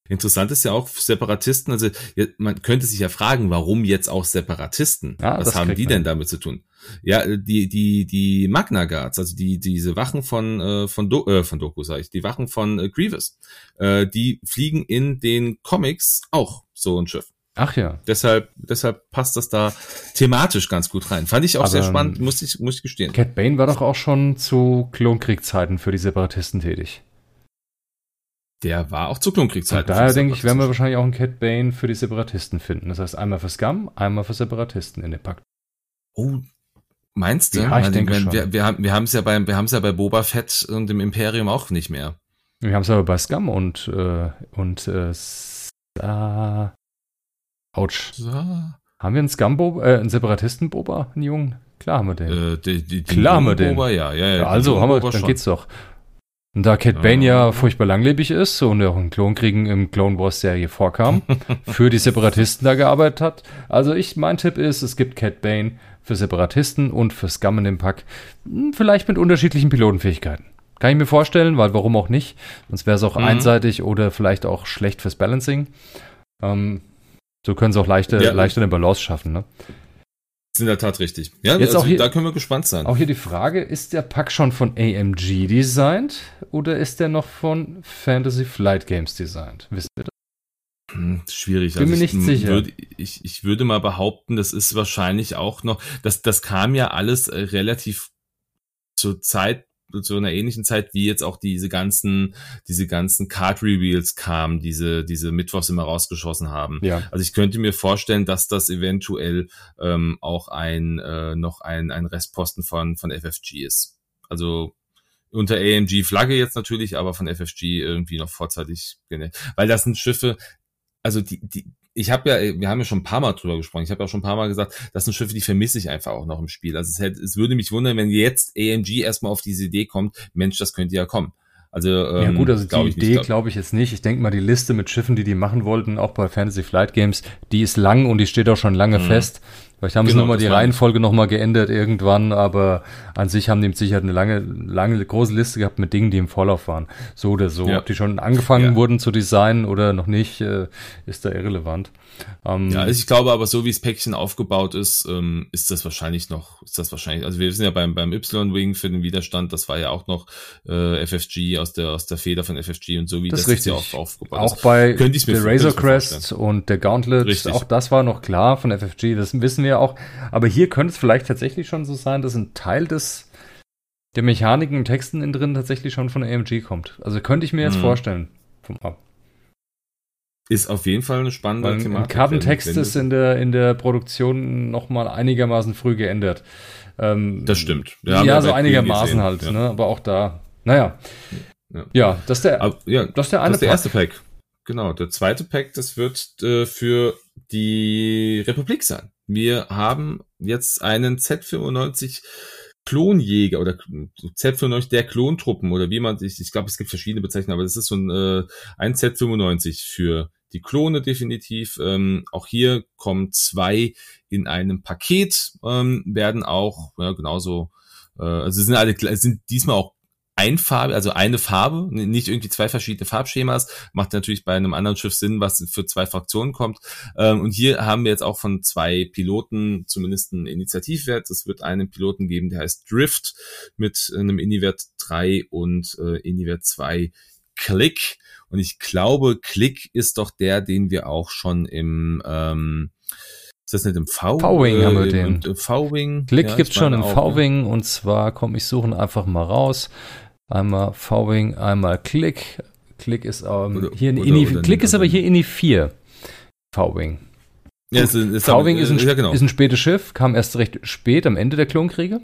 Interessant ist ja auch Separatisten, also man könnte sich ja fragen, warum jetzt auch Separatisten? Ja, Was haben die denn damit zu tun? Ja, die die die Magna Guards, also die diese Wachen von äh, von Do äh, von Doku sage ich, die Wachen von äh, Grievous, äh, die fliegen in den Comics auch so ein Schiff. Ach ja. Deshalb, deshalb passt das da thematisch ganz gut rein. Fand ich auch Aber, sehr spannend, muss ich, muss ich gestehen. Cat Bane war doch auch schon zu Klonkriegzeiten für die Separatisten tätig. Der war auch zu Klonkriegzeiten. Daher denke ich, werden wir wahrscheinlich auch einen Cat Bane für die Separatisten finden. Das heißt, einmal für Scum, einmal für Separatisten in dem Pakt. Oh, meinst du? Ja, ich, ich denke schon. Wir, wir, wir haben es ja bei, wir haben es ja bei Boba Fett und dem Imperium auch nicht mehr. Wir haben es aber bei Scum und, äh, und, äh, äh, Autsch. So. Haben wir einen Scum-Boba, äh, einen Separatisten-Boba, einen Jungen? Klar haben wir den. Äh, die, die, Klar haben wir den. Boba, ja, ja, ja. also haben wir, dann schon. geht's doch. Und da Cat Bane ja furchtbar langlebig ist und auch in Klonkriegen im Clone Wars Serie vorkam, für die Separatisten da gearbeitet hat. Also ich, mein Tipp ist, es gibt Cat Bane für Separatisten und für Scum in dem Pack. Hm, vielleicht mit unterschiedlichen Pilotenfähigkeiten. Kann ich mir vorstellen, weil warum auch nicht? Sonst wäre es auch mhm. einseitig oder vielleicht auch schlecht fürs Balancing. Ähm, so können sie auch leichter, ja. leichter eine Balance schaffen, ne? ist in der Tat richtig. Ja, Jetzt also, auch hier, da können wir gespannt sein. Auch hier die Frage, ist der Pack schon von AMG designt oder ist der noch von Fantasy Flight Games designt? Wissen wir das? Hm, schwierig. Bin also mir nicht ich, sicher. Würde, ich, ich würde mal behaupten, das ist wahrscheinlich auch noch, das, das kam ja alles äh, relativ zur Zeit zu einer ähnlichen Zeit wie jetzt auch diese ganzen, diese ganzen Card Reveals kamen, diese, diese Mittwochs immer rausgeschossen haben. Ja. Also ich könnte mir vorstellen, dass das eventuell ähm, auch ein äh, noch ein, ein Restposten von, von FFG ist. Also unter AMG Flagge jetzt natürlich, aber von FFG irgendwie noch vorzeitig, weil das sind Schiffe, also die, die, ich habe ja, wir haben ja schon ein paar Mal drüber gesprochen. Ich habe ja auch schon ein paar Mal gesagt, das sind Schiffe, die vermisse ich einfach auch noch im Spiel. Also es, hätte, es würde mich wundern, wenn jetzt AMG erstmal auf diese Idee kommt, Mensch, das könnte ja kommen. Also ähm, ja gut, also die Idee glaube ich jetzt nicht. Ich denke mal, die Liste mit Schiffen, die die machen wollten, auch bei Fantasy Flight Games, die ist lang und die steht auch schon lange mhm. fest. Vielleicht haben genau, sie nochmal die Reihenfolge nochmal geändert irgendwann, aber an sich haben die mit Sicherheit eine lange, lange, große Liste gehabt mit Dingen, die im Vorlauf waren. So oder so. Ja. Ob die schon angefangen ja. wurden zu designen oder noch nicht, äh, ist da irrelevant. Ähm, ja, also ich glaube aber, so wie das Päckchen aufgebaut ist, ähm, ist das wahrscheinlich noch, ist das wahrscheinlich, also wir wissen ja beim, beim Y-Wing für den Widerstand, das war ja auch noch äh, FFG aus der, aus der Feder von FFG und so wie das, das ist ja auch aufgebaut. Auch bei der Razor Crest und der Gauntlet, richtig. auch das war noch klar von FFG, das wissen wir ja auch. Aber hier könnte es vielleicht tatsächlich schon so sein, dass ein Teil des der Mechaniken und Texten in drin tatsächlich schon von AMG kommt. Also könnte ich mir jetzt hm. vorstellen. Vom, ist auf jeden Fall eine spannende Weil Thematik. Kartentext ist in der, in der Produktion nochmal einigermaßen früh geändert. Ähm, das stimmt. Ja, ja so einigermaßen halt, ja. ne? aber auch da. Naja. Ja, ja das ist der, aber, ja, das ist der eine das der erste Pack. Genau, der zweite Pack, das wird äh, für die Republik sein. Wir haben jetzt einen Z95 Klonjäger oder Z95 der Klontruppen oder wie man sich, ich glaube, es gibt verschiedene Bezeichnungen, aber das ist so ein, äh, ein Z95 für die Klone definitiv. Ähm, auch hier kommen zwei in einem Paket, ähm, werden auch ja, genauso, äh, also sind alle sind diesmal auch Einfarbe, also eine Farbe, nicht irgendwie zwei verschiedene Farbschemas, macht natürlich bei einem anderen Schiff Sinn, was für zwei Fraktionen kommt. Ähm, und hier haben wir jetzt auch von zwei Piloten zumindest einen Initiativwert. Es wird einen Piloten geben, der heißt Drift mit einem Ini-Wert 3 und äh, Ini-Wert 2 Click. Und ich glaube, Click ist doch der, den wir auch schon im ähm, ist das nicht im V? V-Wing äh, haben wir den. V-Wing. Click ja, gibt's schon im V-Wing und zwar, komm, ich suche einfach mal raus. Einmal V-Wing, einmal Click. Click ist ähm, oder, hier in oder, Ini, oder Click ist aber hier Ini 4. V-Wing. Ja, V-Wing ist, ein, ja, genau. ist ein spätes Schiff, kam erst recht spät am Ende der Klonkriege.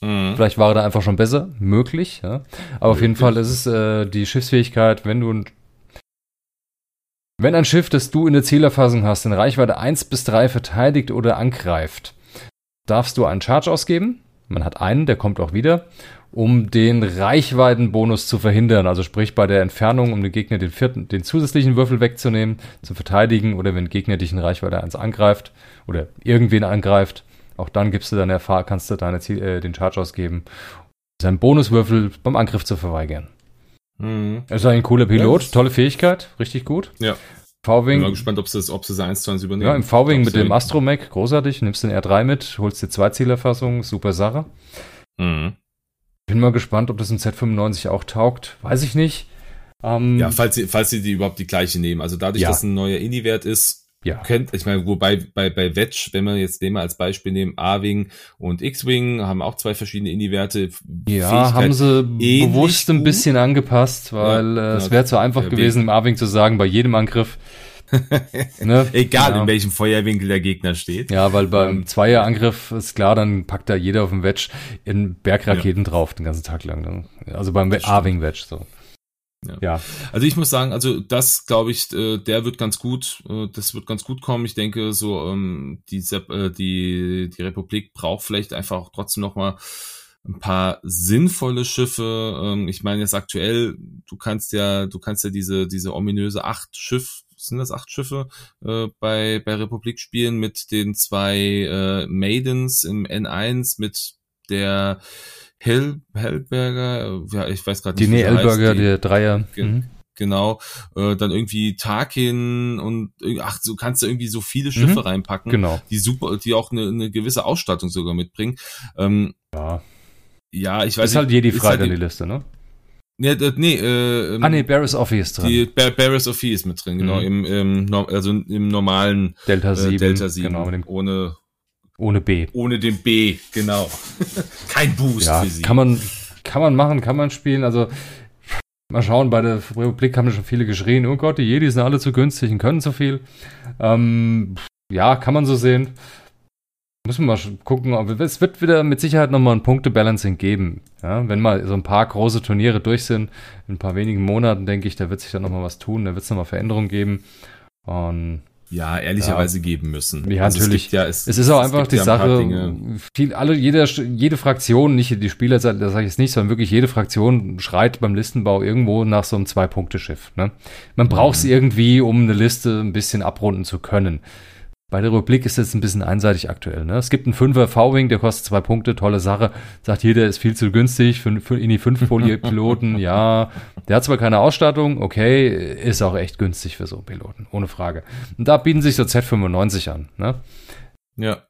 Mhm. Vielleicht war er da einfach schon besser, möglich. Ja. Aber auf jeden Fall ist es äh, die Schiffsfähigkeit, wenn du ein wenn ein Schiff, das du in der Zielerfassung hast, in Reichweite 1 bis 3 verteidigt oder angreift, darfst du einen Charge ausgeben. Man hat einen, der kommt auch wieder um den Reichweitenbonus zu verhindern. Also sprich bei der Entfernung, um den Gegner den vierten, den zusätzlichen Würfel wegzunehmen, zu verteidigen oder wenn Gegner dich in Reichweite 1 angreift oder irgendwen angreift, auch dann gibst du Erfahr kannst du deine Ziel, äh, den Charge ausgeben, seinen Bonuswürfel beim Angriff zu verweigern. Mhm. Er ist ein cooler Pilot, ja, tolle Fähigkeit, richtig gut. Ja. V-Wing. Bin mal gespannt, ob sie es ob sie 1 zu 1 übernehmen. Ja, im V-Wing mit dem Astromech, großartig. Nimmst den R3 mit, holst die Zweizielerfassung, super Sache. Mhm. Bin mal gespannt, ob das im Z95 auch taugt. Weiß ich nicht. Ähm, ja, falls sie, falls sie die überhaupt die gleiche nehmen. Also dadurch, ja. dass ein neuer Indie-Wert ist, ja. Kennt, ich meine, wobei bei, bei Wedge, wenn wir jetzt den mal als Beispiel nehmen, A-Wing und X-Wing haben auch zwei verschiedene Indie-Werte. Ja, haben sie bewusst ein bisschen angepasst, weil ja, äh, es genau. wäre zu einfach gewesen, im A-Wing zu sagen, bei jedem Angriff, ne? Egal, ja. in welchem Feuerwinkel der Gegner steht. Ja, weil beim ähm, Zweierangriff ist klar, dann packt da jeder auf dem Wedge in Bergraketen ja. drauf den ganzen Tag lang. Ne? Also beim A-Wing-Wedge so. Ja. ja. Also ich muss sagen, also das glaube ich, äh, der wird ganz gut, äh, das wird ganz gut kommen. Ich denke, so ähm, die, äh, die die Republik braucht vielleicht einfach trotzdem noch mal ein paar sinnvolle Schiffe. Ähm, ich meine jetzt aktuell, du kannst ja, du kannst ja diese diese ominöse acht Schiff sind das acht Schiffe äh, bei bei Republik spielen mit den zwei äh, Maidens im N1 mit der Hell, Hellberger, ja, ich weiß gerade nicht. Die nee, Hellberger, der Dreier. Ge mhm. Genau. Äh, dann irgendwie Tarkin und ach, so kannst du irgendwie so viele Schiffe mhm. reinpacken, genau. die super, die auch eine, eine gewisse Ausstattung sogar mitbringen. Ähm, ja. Ja, ich weiß ist halt jedi frei halt die Liste, ne? Nee, nee, äh, ähm, ah, nee, Barris Offie ist drin. Die Bar Barris Offie ist mit drin, genau, mhm. im, im, also im normalen Delta 7, äh, Delta 7 genau, ohne ohne B. Ohne den B, genau. Kein Boost ja, für sie. Kann man, kann man machen, kann man spielen. Also mal schauen, bei der Republik haben schon viele geschrien, oh Gott, die Jedi sind alle zu günstig und können zu viel. Ähm, ja, kann man so sehen. Müssen wir mal gucken. Es wird wieder mit Sicherheit nochmal ein Punkte-Balancing geben. Ja, wenn mal so ein paar große Turniere durch sind, in ein paar wenigen Monaten, denke ich, da wird sich dann nochmal was tun, da wird es nochmal Veränderungen geben. Und ja, ehrlicherweise ja. geben müssen. Ja, also natürlich. Es, ja, es, es ist auch einfach die ja Sache, viel, alle, jede, jede Fraktion, nicht die Spieler, das sage ich jetzt nicht, sondern wirklich jede Fraktion schreit beim Listenbau irgendwo nach so einem Zwei-Punkte-Schiff. Ne? Man braucht es mhm. irgendwie, um eine Liste ein bisschen abrunden zu können. Bei der Republik ist es ein bisschen einseitig aktuell. Ne? Es gibt einen Fünfer V-Wing, der kostet zwei Punkte, tolle Sache. Sagt jeder, ist viel zu günstig für, für in die fünf Piloten. ja, der hat zwar keine Ausstattung, okay, ist auch echt günstig für so einen Piloten, ohne Frage. Und da bieten sich so Z95 an. Ne? Ja.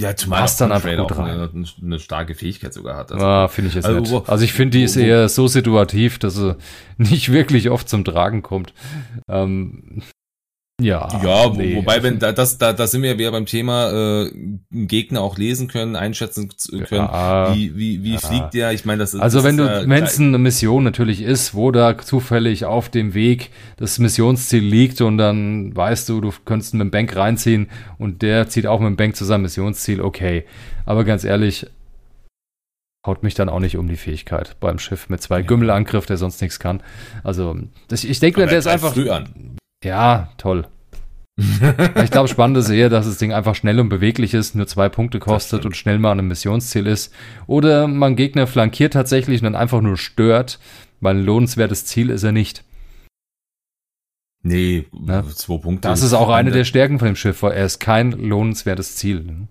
Ja, zumal Passt dann einfach gut rein. Eine, eine, starke Fähigkeit sogar hat. Also, ah, finde ich jetzt also, nicht. Also ich finde, die ist eher so situativ, dass sie nicht wirklich oft zum Tragen kommt. Ähm, ja. Ja, nee. wobei, wenn da, das, da, da sind wir ja wieder beim Thema, äh, Gegner auch lesen können, einschätzen können, ja, wie, wie, wie ja. fliegt der? Ich meine, das ist. Also das wenn ist du, wenn es eine Mission natürlich ist, wo da zufällig auf dem Weg das Missionsziel liegt und dann weißt du, du könntest mit dem Bank reinziehen und der zieht auch mit dem Bank zu seinem Missionsziel, okay. Aber ganz ehrlich, haut mich dann auch nicht um die Fähigkeit beim Schiff mit zwei. Gümmelangriff, der sonst nichts kann. Also, das, ich denke, der ist einfach. Früh an. Ja, toll. ich glaube, spannend ist eher, dass das Ding einfach schnell und beweglich ist, nur zwei Punkte kostet und schnell mal an einem Missionsziel ist. Oder man Gegner flankiert tatsächlich und dann einfach nur stört, weil ein lohnenswertes Ziel ist er nicht. Nee, ne? zwei Punkte. Das ist auch eine der Stärken von dem Schiff, weil er ist kein lohnenswertes Ziel.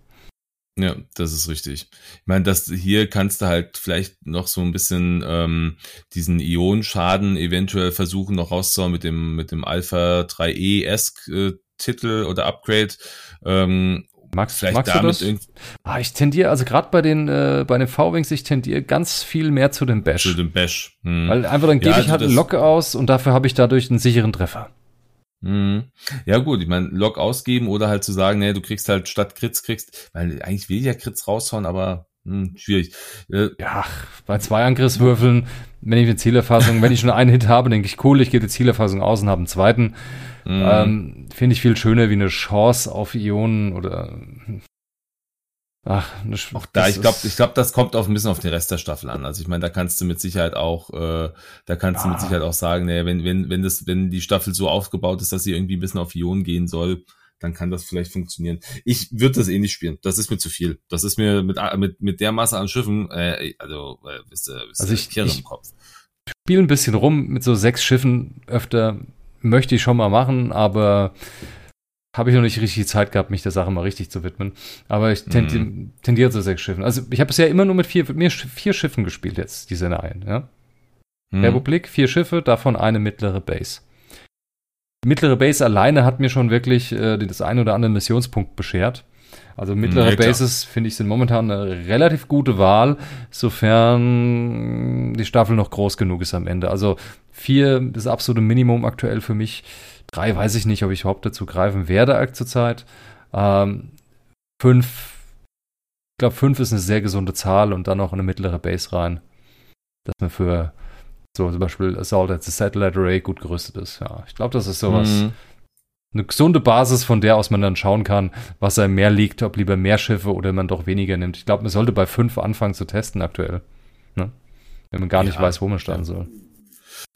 Ja, das ist richtig. Ich meine, das hier kannst du halt vielleicht noch so ein bisschen ähm, diesen Ionenschaden eventuell versuchen noch rauszuhauen mit dem mit dem Alpha 3E esk äh, Titel oder Upgrade. Ähm, Magst, vielleicht magst damit du das? Ah, ich tendiere, also gerade bei den äh, bei den V-Wings, ich tendiere ganz viel mehr zu dem Bash. Zu dem Bash. Hm. Weil einfach dann gebe ja, ich halt also eine Locke aus und dafür habe ich dadurch einen sicheren Treffer. Mhm. Ja gut, ich meine, Log ausgeben oder halt zu sagen, nee, du kriegst halt statt Crits kriegst, weil eigentlich will ich ja Crits raushauen, aber hm, schwierig. Äh, ja, bei zwei Angriffswürfeln, wenn ich eine Zielerfassung, wenn ich schon einen Hit habe, denke ich, cool, ich gehe die Zielerfassung aus und habe einen zweiten. Mhm. Ähm, Finde ich viel schöner wie eine Chance auf Ionen oder Ach, auch da, ich glaube, ich glaube, das kommt auch ein bisschen auf den Rest der Staffel an. Also ich meine, da kannst du mit Sicherheit auch, äh, da kannst ah. du mit ah. Sicherheit auch sagen, nee, wenn, wenn, wenn das, wenn die Staffel so aufgebaut ist, dass sie irgendwie ein bisschen auf Ionen gehen soll, dann kann das vielleicht funktionieren. Ich würde das eh nicht spielen. Das ist mir zu viel. Das ist mir mit, mit, mit der Masse an Schiffen, äh, also, äh, bist, äh, bist also ich, ich im Kopf. spiele ein bisschen rum mit so sechs Schiffen öfter. Möchte ich schon mal machen, aber habe ich noch nicht richtig Zeit gehabt, mich der Sache mal richtig zu widmen. Aber ich tendi mhm. tendiere zu sechs Schiffen. Also ich habe bisher immer nur mit vier, mit mir vier Schiffen gespielt jetzt, diese Reihen, ja. Mhm. Republik, vier Schiffe, davon eine mittlere Base. Mittlere Base alleine hat mir schon wirklich äh, das ein oder andere Missionspunkt beschert. Also mittlere ja, Bases, finde ich, sind momentan eine relativ gute Wahl, sofern die Staffel noch groß genug ist am Ende. Also vier ist das absolute Minimum aktuell für mich. Drei weiß ich nicht, ob ich überhaupt dazu greifen werde zurzeit. Ähm, fünf, ich glaube, fünf ist eine sehr gesunde Zahl und dann noch eine mittlere Base rein. Dass man für so zum Beispiel Assault at the Satellite Array gut gerüstet ist. Ja, ich glaube, das ist sowas. Mhm. Eine gesunde Basis, von der aus man dann schauen kann, was einem mehr liegt, ob lieber mehr Schiffe oder man doch weniger nimmt. Ich glaube, man sollte bei fünf anfangen zu testen aktuell. Ne? Wenn man gar nicht ja, weiß, wo man starten soll.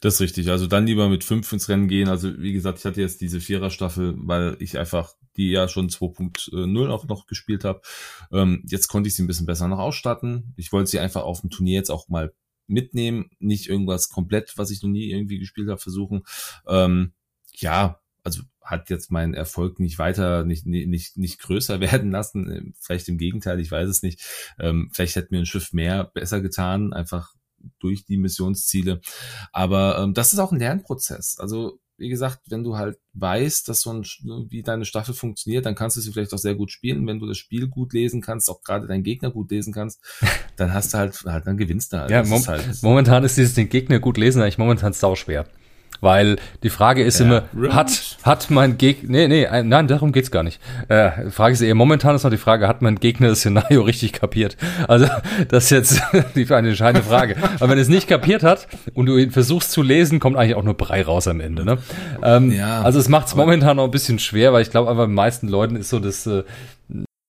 Das ist richtig. Also dann lieber mit fünf ins Rennen gehen. Also wie gesagt, ich hatte jetzt diese Vierer-Staffel, weil ich einfach die ja schon 2.0 auch noch gespielt habe. Ähm, jetzt konnte ich sie ein bisschen besser noch ausstatten. Ich wollte sie einfach auf dem Turnier jetzt auch mal mitnehmen, nicht irgendwas komplett, was ich noch nie irgendwie gespielt habe, versuchen. Ähm, ja, also hat jetzt meinen Erfolg nicht weiter, nicht, nicht, nicht größer werden lassen. Vielleicht im Gegenteil, ich weiß es nicht. Ähm, vielleicht hätte mir ein Schiff mehr besser getan, einfach durch die Missionsziele. Aber ähm, das ist auch ein Lernprozess. Also wie gesagt, wenn du halt weißt, dass so ein, wie deine Staffel funktioniert, dann kannst du sie vielleicht auch sehr gut spielen. Wenn du das Spiel gut lesen kannst, auch gerade deinen Gegner gut lesen kannst, dann hast du halt, halt dann gewinnst du halt. Ja, mom ist halt momentan ist dieses den Gegner gut lesen eigentlich momentan sau schwer. Weil die Frage ist ja, immer, hat, hat mein Gegner, nee, nee, nein, darum geht's gar nicht. Äh, Frage ist eher, momentan ist noch die Frage, hat mein Gegner das Szenario richtig kapiert? Also, das ist jetzt die, eine entscheidende Frage. Aber wenn es nicht kapiert hat und du ihn versuchst zu lesen, kommt eigentlich auch nur Brei raus am Ende, ne? Ähm, ja, also, es macht es momentan noch ein bisschen schwer, weil ich glaube, einfach den meisten Leuten ist so das, äh,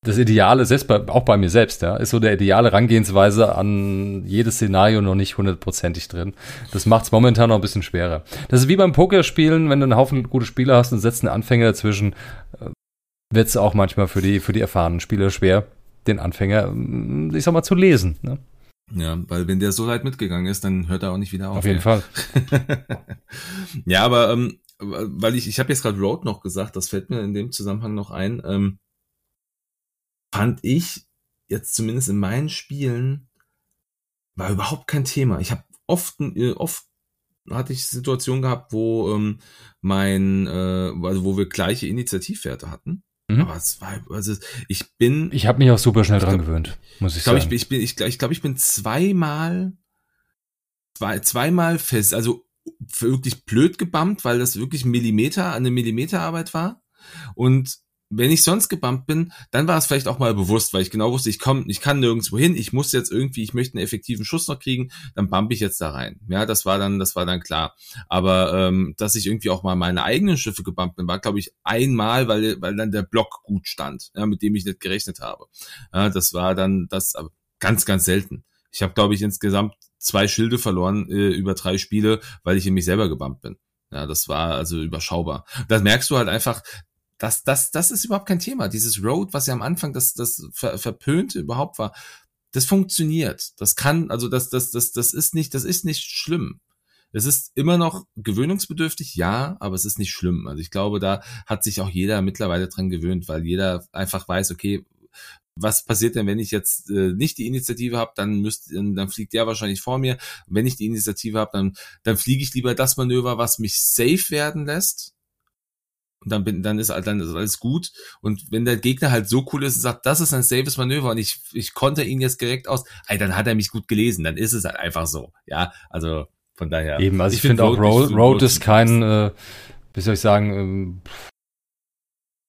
das Ideale, selbst bei, auch bei mir selbst, ja, ist so der ideale Herangehensweise an jedes Szenario noch nicht hundertprozentig drin. Das macht es momentan noch ein bisschen schwerer. Das ist wie beim Pokerspielen, wenn du einen Haufen gute Spieler hast und setzt einen Anfänger dazwischen, äh, wird es auch manchmal für die, für die erfahrenen Spieler schwer, den Anfänger, mm, ich sag mal, zu lesen. Ne? Ja, weil wenn der so weit mitgegangen ist, dann hört er auch nicht wieder auf. Auf jeden Fall. ja, aber ähm, weil ich, ich habe jetzt gerade Road noch gesagt, das fällt mir in dem Zusammenhang noch ein. Ähm, fand ich jetzt zumindest in meinen Spielen war überhaupt kein Thema. Ich habe oft, äh, oft hatte ich Situationen gehabt, wo ähm, mein, äh, also wo wir gleiche Initiativwerte hatten. Mhm. Aber es war, also ich bin. Ich habe mich auch super schnell dran gewöhnt, muss ich, ich glaub, sagen. Ich, ich bin, ich, ich glaube, ich bin zweimal, zwei, zweimal fest, also wirklich blöd gebammt, weil das wirklich Millimeter, eine Millimeterarbeit war. Und wenn ich sonst gebumpt bin, dann war es vielleicht auch mal bewusst, weil ich genau wusste, ich komme, ich kann nirgendwo hin, ich muss jetzt irgendwie, ich möchte einen effektiven Schuss noch kriegen, dann bump ich jetzt da rein. Ja, das war dann, das war dann klar. Aber ähm, dass ich irgendwie auch mal meine eigenen Schiffe gebumpt bin, war glaube ich einmal, weil weil dann der Block gut stand, ja, mit dem ich nicht gerechnet habe. Ja, das war dann das, ganz ganz selten. Ich habe glaube ich insgesamt zwei Schilde verloren äh, über drei Spiele, weil ich in mich selber gebumpt bin. Ja, das war also überschaubar. Das merkst du halt einfach, das, das, das ist überhaupt kein Thema. Dieses Road, was ja am Anfang das, das ver, verpönte überhaupt war, das funktioniert. Das kann, also das, das, das, das ist nicht, das ist nicht schlimm. Es ist immer noch gewöhnungsbedürftig, ja, aber es ist nicht schlimm. Also ich glaube, da hat sich auch jeder mittlerweile dran gewöhnt, weil jeder einfach weiß, okay, was passiert denn, wenn ich jetzt äh, nicht die Initiative habe, dann müsst, dann fliegt der wahrscheinlich vor mir. Wenn ich die Initiative habe, dann, dann fliege ich lieber das Manöver, was mich safe werden lässt, und dann bin, dann ist, dann ist alles gut. Und wenn der Gegner halt so cool ist und sagt, das ist ein safes Manöver und ich, ich konnte ihn jetzt direkt aus, ey, dann hat er mich gut gelesen, dann ist es halt einfach so. Ja, also von daher. Eben, also ich, ich finde find auch Road, Road ist kein, äh, wie soll ich sagen, ähm,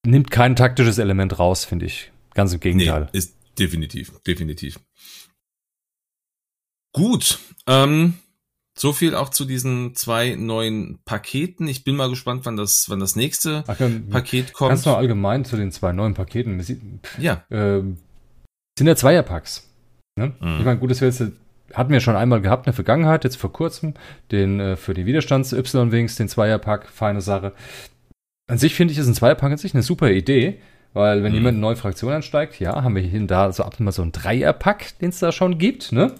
nimmt kein taktisches Element raus, finde ich. Ganz im Gegenteil. Nee, ist definitiv, definitiv. Gut, ähm, so viel auch zu diesen zwei neuen Paketen. Ich bin mal gespannt, wann das, wann das nächste Ach, dann, Paket kommt. Ganz noch allgemein zu den zwei neuen Paketen. Ja. Äh, sind ja Zweierpacks. Ne? Mhm. Ich meine, gut, das wir jetzt, hatten wir schon einmal gehabt in der Vergangenheit, jetzt vor kurzem, den äh, für die Widerstands-Y-Wings, den Zweierpack, feine Sache. An sich finde ich, ist ein Zweierpack an sich eine super Idee. Weil wenn mhm. jemand eine neue Fraktion ansteigt, ja, haben wir hier und da so ab und mal so ein Dreierpack, den es da schon gibt, ne?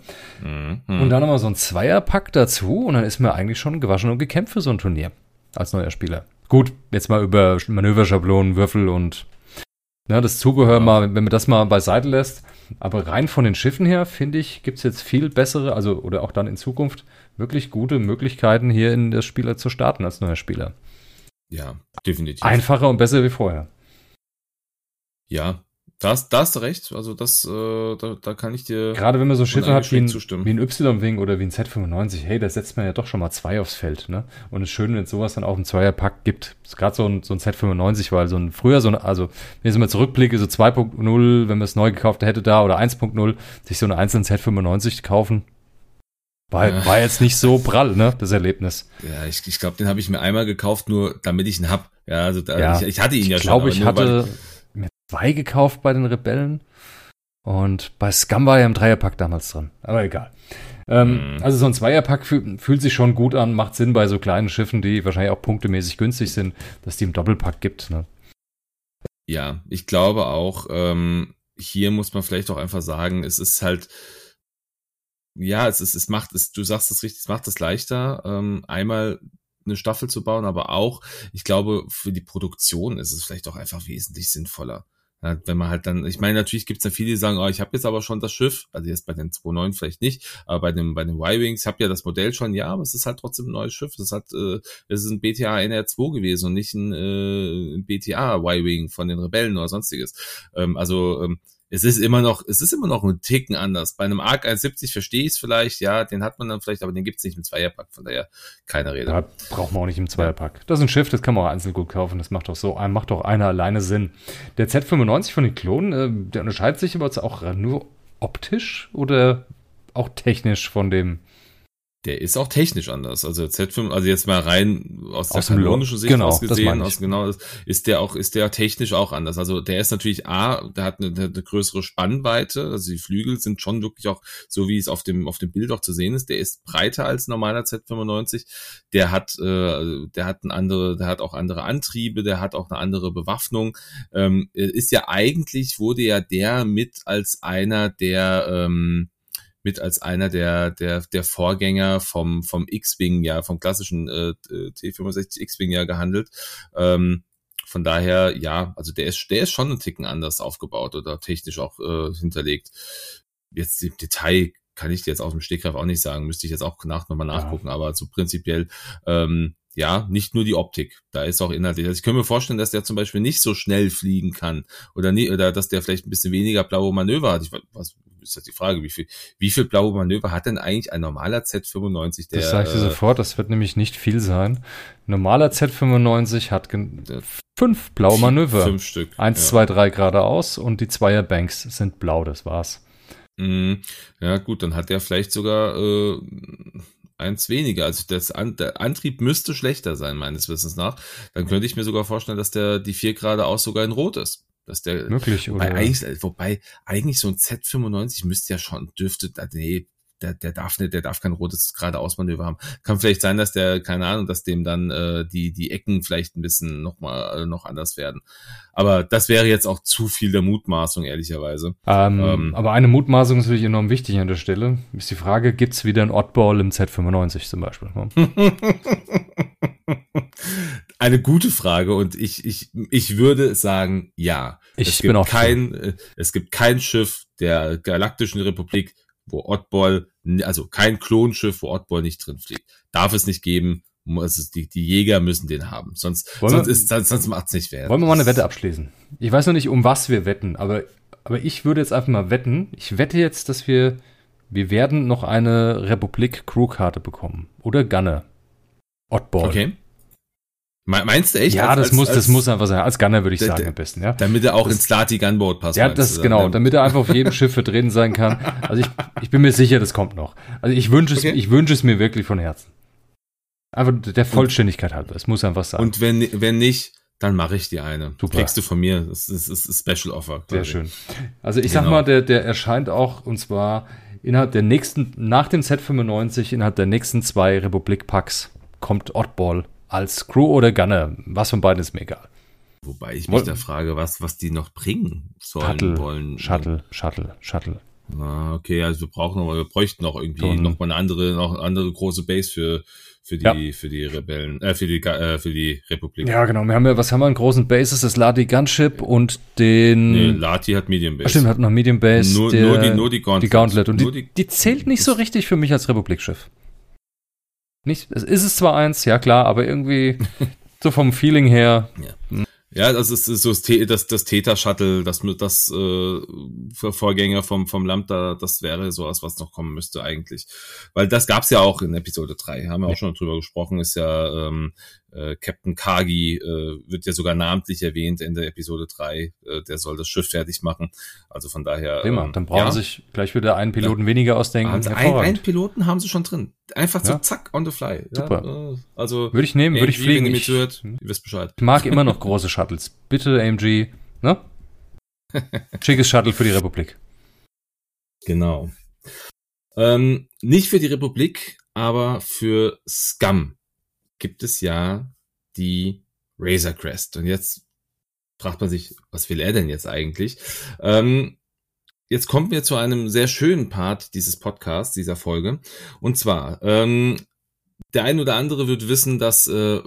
Mhm. Und dann nochmal so ein Zweierpack dazu und dann ist man eigentlich schon gewaschen und gekämpft für so ein Turnier als neuer Spieler. Gut, jetzt mal über Manöverschablonen, Würfel und ja, das Zubehör ja. mal, wenn man das mal beiseite lässt. Aber rein von den Schiffen her, finde ich, gibt es jetzt viel bessere, also oder auch dann in Zukunft wirklich gute Möglichkeiten, hier in das Spieler zu starten als neuer Spieler. Ja, definitiv. Einfacher und besser wie vorher. Ja, da hast, da hast du recht. Also das, äh, da, da kann ich dir. Gerade wenn man so Schiffe hat wie ein, wie ein Y-Wing oder wie ein Z95, hey, da setzt man ja doch schon mal zwei aufs Feld, ne? Und es ist schön, wenn es sowas dann auch im Zweierpack gibt. Ist gerade so ein, so ein Z95, weil so ein früher, so ein, also wenn ich mal zurückblicke, so 2.0, wenn man es neu gekauft hätte da oder 1.0, sich so einen einzelnen Z95 kaufen. War, ja. war jetzt nicht so prall, ne, das Erlebnis. Ja, ich, ich glaube, den habe ich mir einmal gekauft, nur damit ich ihn hab. Ja, also da, ja, ich, ich hatte ihn ich ja glaub, schon. Ich glaube, ich hatte. Weil, 2 gekauft bei den Rebellen. Und bei Scum war ja im Dreierpack damals drin. Aber egal. Ähm, mhm. also so ein Zweierpack fühlt, fühlt sich schon gut an, macht Sinn bei so kleinen Schiffen, die wahrscheinlich auch punktemäßig günstig sind, dass die im Doppelpack gibt. Ne? Ja, ich glaube auch, ähm, hier muss man vielleicht auch einfach sagen, es ist halt, ja, es ist, es macht es, du sagst es richtig, es macht es leichter, ähm, einmal eine Staffel zu bauen, aber auch, ich glaube, für die Produktion ist es vielleicht auch einfach wesentlich sinnvoller. Ja, wenn man halt dann, ich meine, natürlich gibt es dann viele, die sagen, oh, ich habe jetzt aber schon das Schiff, also jetzt bei den 2.9 vielleicht nicht, aber bei dem, bei den Y-Wings, ich habe ja das Modell schon, ja, aber es ist halt trotzdem ein neues Schiff. Es hat, äh, es ist ein BTA NR2 gewesen und nicht ein, äh, BTA Y-Wing von den Rebellen oder sonstiges. Ähm, also ähm, es ist immer noch, es ist immer noch ein Ticken anders. Bei einem Arc 170 verstehe ich es vielleicht, ja, den hat man dann vielleicht, aber den gibt es nicht im Zweierpack, von daher keine Rede. Ja, braucht man auch nicht im Zweierpack. Das ist ein Schiff, das kann man auch einzeln gut kaufen, das macht doch so, macht doch einer alleine Sinn. Der Z95 von den Klonen, äh, der unterscheidet sich aber auch nur optisch oder auch technisch von dem der ist auch technisch anders. Also Z5, also jetzt mal rein aus, aus der kanonischen Sicht genau, ausgesehen, aus genau ist der auch ist der technisch auch anders. Also der ist natürlich a, der hat eine, eine größere Spannweite, also die Flügel sind schon wirklich auch so wie es auf dem auf dem Bild auch zu sehen ist. Der ist breiter als normaler Z95. Der hat äh, der hat ein andere, der hat auch andere Antriebe, der hat auch eine andere Bewaffnung. Ähm, ist ja eigentlich wurde ja der mit als einer der ähm, mit als einer der, der, der Vorgänger vom, vom X-Wing, ja, vom klassischen äh, T65 X-Wing ja gehandelt. Ähm, von daher, ja, also der ist, der ist schon ein Ticken anders aufgebaut oder technisch auch äh, hinterlegt. Jetzt im Detail kann ich dir jetzt aus dem Stegreif auch nicht sagen, müsste ich jetzt auch nach nochmal nachgucken, ja. aber so prinzipiell, ähm, ja, nicht nur die Optik, da ist auch inhaltlich. Also ich könnte mir vorstellen, dass der zum Beispiel nicht so schnell fliegen kann oder nie, oder dass der vielleicht ein bisschen weniger blaue Manöver hat. Ich, was, ist das die Frage, wie viel, wie viel blaue Manöver hat denn eigentlich ein normaler Z95? Der, das sage ich dir äh, sofort, das wird nämlich nicht viel sein. Normaler Z95 hat fünf blaue Manöver. Fünf Stück. Eins, ja. zwei, drei geradeaus und die Zweierbanks sind blau, das war's. Mhm. Ja, gut, dann hat er vielleicht sogar äh, eins weniger. Also das An der Antrieb müsste schlechter sein, meines Wissens nach. Dann könnte ich mir sogar vorstellen, dass der die vier geradeaus sogar in Rot ist. Dass der, Möglich, wobei oder? Eigentlich, wobei eigentlich so ein Z95 müsste ja schon, dürfte, nee, der, der darf nicht, der darf kein rotes geradeausmanöver haben. Kann vielleicht sein, dass der, keine Ahnung, dass dem dann äh, die, die Ecken vielleicht ein bisschen noch mal äh, noch anders werden. Aber das wäre jetzt auch zu viel der Mutmaßung, ehrlicherweise. Ähm, ähm, aber eine Mutmaßung ist natürlich enorm wichtig an der Stelle. Ist die Frage, gibt's wieder ein Oddball im Z95 zum Beispiel? Ne? eine gute Frage und ich, ich, ich würde sagen, ja. Ich es bin auch kein. Äh, es gibt kein Schiff der Galaktischen Republik, wo Oddball, also kein Klonschiff, wo Oddball nicht drin fliegt. Darf es nicht geben. Also die, die Jäger müssen den haben. Sonst, sonst, ist, sonst, sonst macht's nicht wert. Wollen wir mal eine Wette abschließen? Ich weiß noch nicht, um was wir wetten, aber, aber ich würde jetzt einfach mal wetten. Ich wette jetzt, dass wir, wir werden noch eine Republik-Crew-Karte bekommen. Oder Gunner. Oddball. Okay. Meinst du echt? Ja, als, das als, muss, als, das muss einfach sein. Als Gunner würde ich sagen am besten, ja. Damit er auch das, ins Slati Gunboat passt. Ja, das, genau. Damit er einfach auf jedem Schiff vertreten sein kann. Also ich, ich bin mir sicher, das kommt noch. Also ich wünsche es, okay. ich wünsche es mir wirklich von Herzen. Einfach der Vollständigkeit und, halber. Es muss einfach sein. Und wenn, wenn nicht, dann mache ich dir eine. Super. Kriegst du von mir. Das ist, das ist Special Offer. Sehr schön. Also ich genau. sag mal, der, der erscheint auch, und zwar innerhalb der nächsten, nach dem Z95, innerhalb der nächsten zwei Republik-Packs kommt Oddball als Crew oder Gunner. Was von beiden ist mir egal. Wobei ich mich Woll da frage, was, was die noch bringen sollen, Shuttle, wollen. Shuttle, Shuttle, Shuttle. Ah, okay, also wir brauchen noch, wir bräuchten noch irgendwie so noch mal eine andere, noch eine andere große Base für, für die, ja. für die Rebellen, äh, für die, äh, für die Republik. Ja, genau. Wir haben ja, was haben wir an großen Bases? Das Lati Gunship und den. Nee, Lati hat Medium Base. Ach, stimmt, hat noch Medium Base. Nur, der, nur die, nur die Gauntlet. Die Gauntlet. Und die, die, die zählt nicht so richtig für mich als Republikschiff. Nicht, es ist es zwar eins, ja klar, aber irgendwie so vom Feeling her. Ja. Ja, das ist, so das, das Theta-Shuttle, das, das äh, Vorgänger vom, vom Lambda, das wäre sowas, was noch kommen müsste eigentlich. Weil das gab's ja auch in Episode 3, haben wir auch schon drüber gesprochen, ist ja ähm, äh, Captain Kagi, äh, wird ja sogar namentlich erwähnt in der Episode 3, äh, der soll das Schiff fertig machen. Also von daher. Prima, ähm, dann brauchen ja. sie sich gleich wieder einen Piloten ja. weniger ausdenken. Haben sie ein, einen Piloten haben sie schon drin. Einfach so ja. zack, on the fly. Super. Äh, also würde ich nehmen, würde ich fliegen. Wenn ihr zuhört, ihr wisst Bescheid. Ich mag immer noch große Shuttles. Bitte, AMG, ne? Schickes Shuttle für die Republik. Genau. Ähm, nicht für die Republik, aber für Scum gibt es ja die Razor Crest. Und jetzt fragt man sich, was will er denn jetzt eigentlich? Ähm, jetzt kommen wir zu einem sehr schönen Part dieses Podcasts, dieser Folge. Und zwar, ähm, der ein oder andere wird wissen, dass, äh,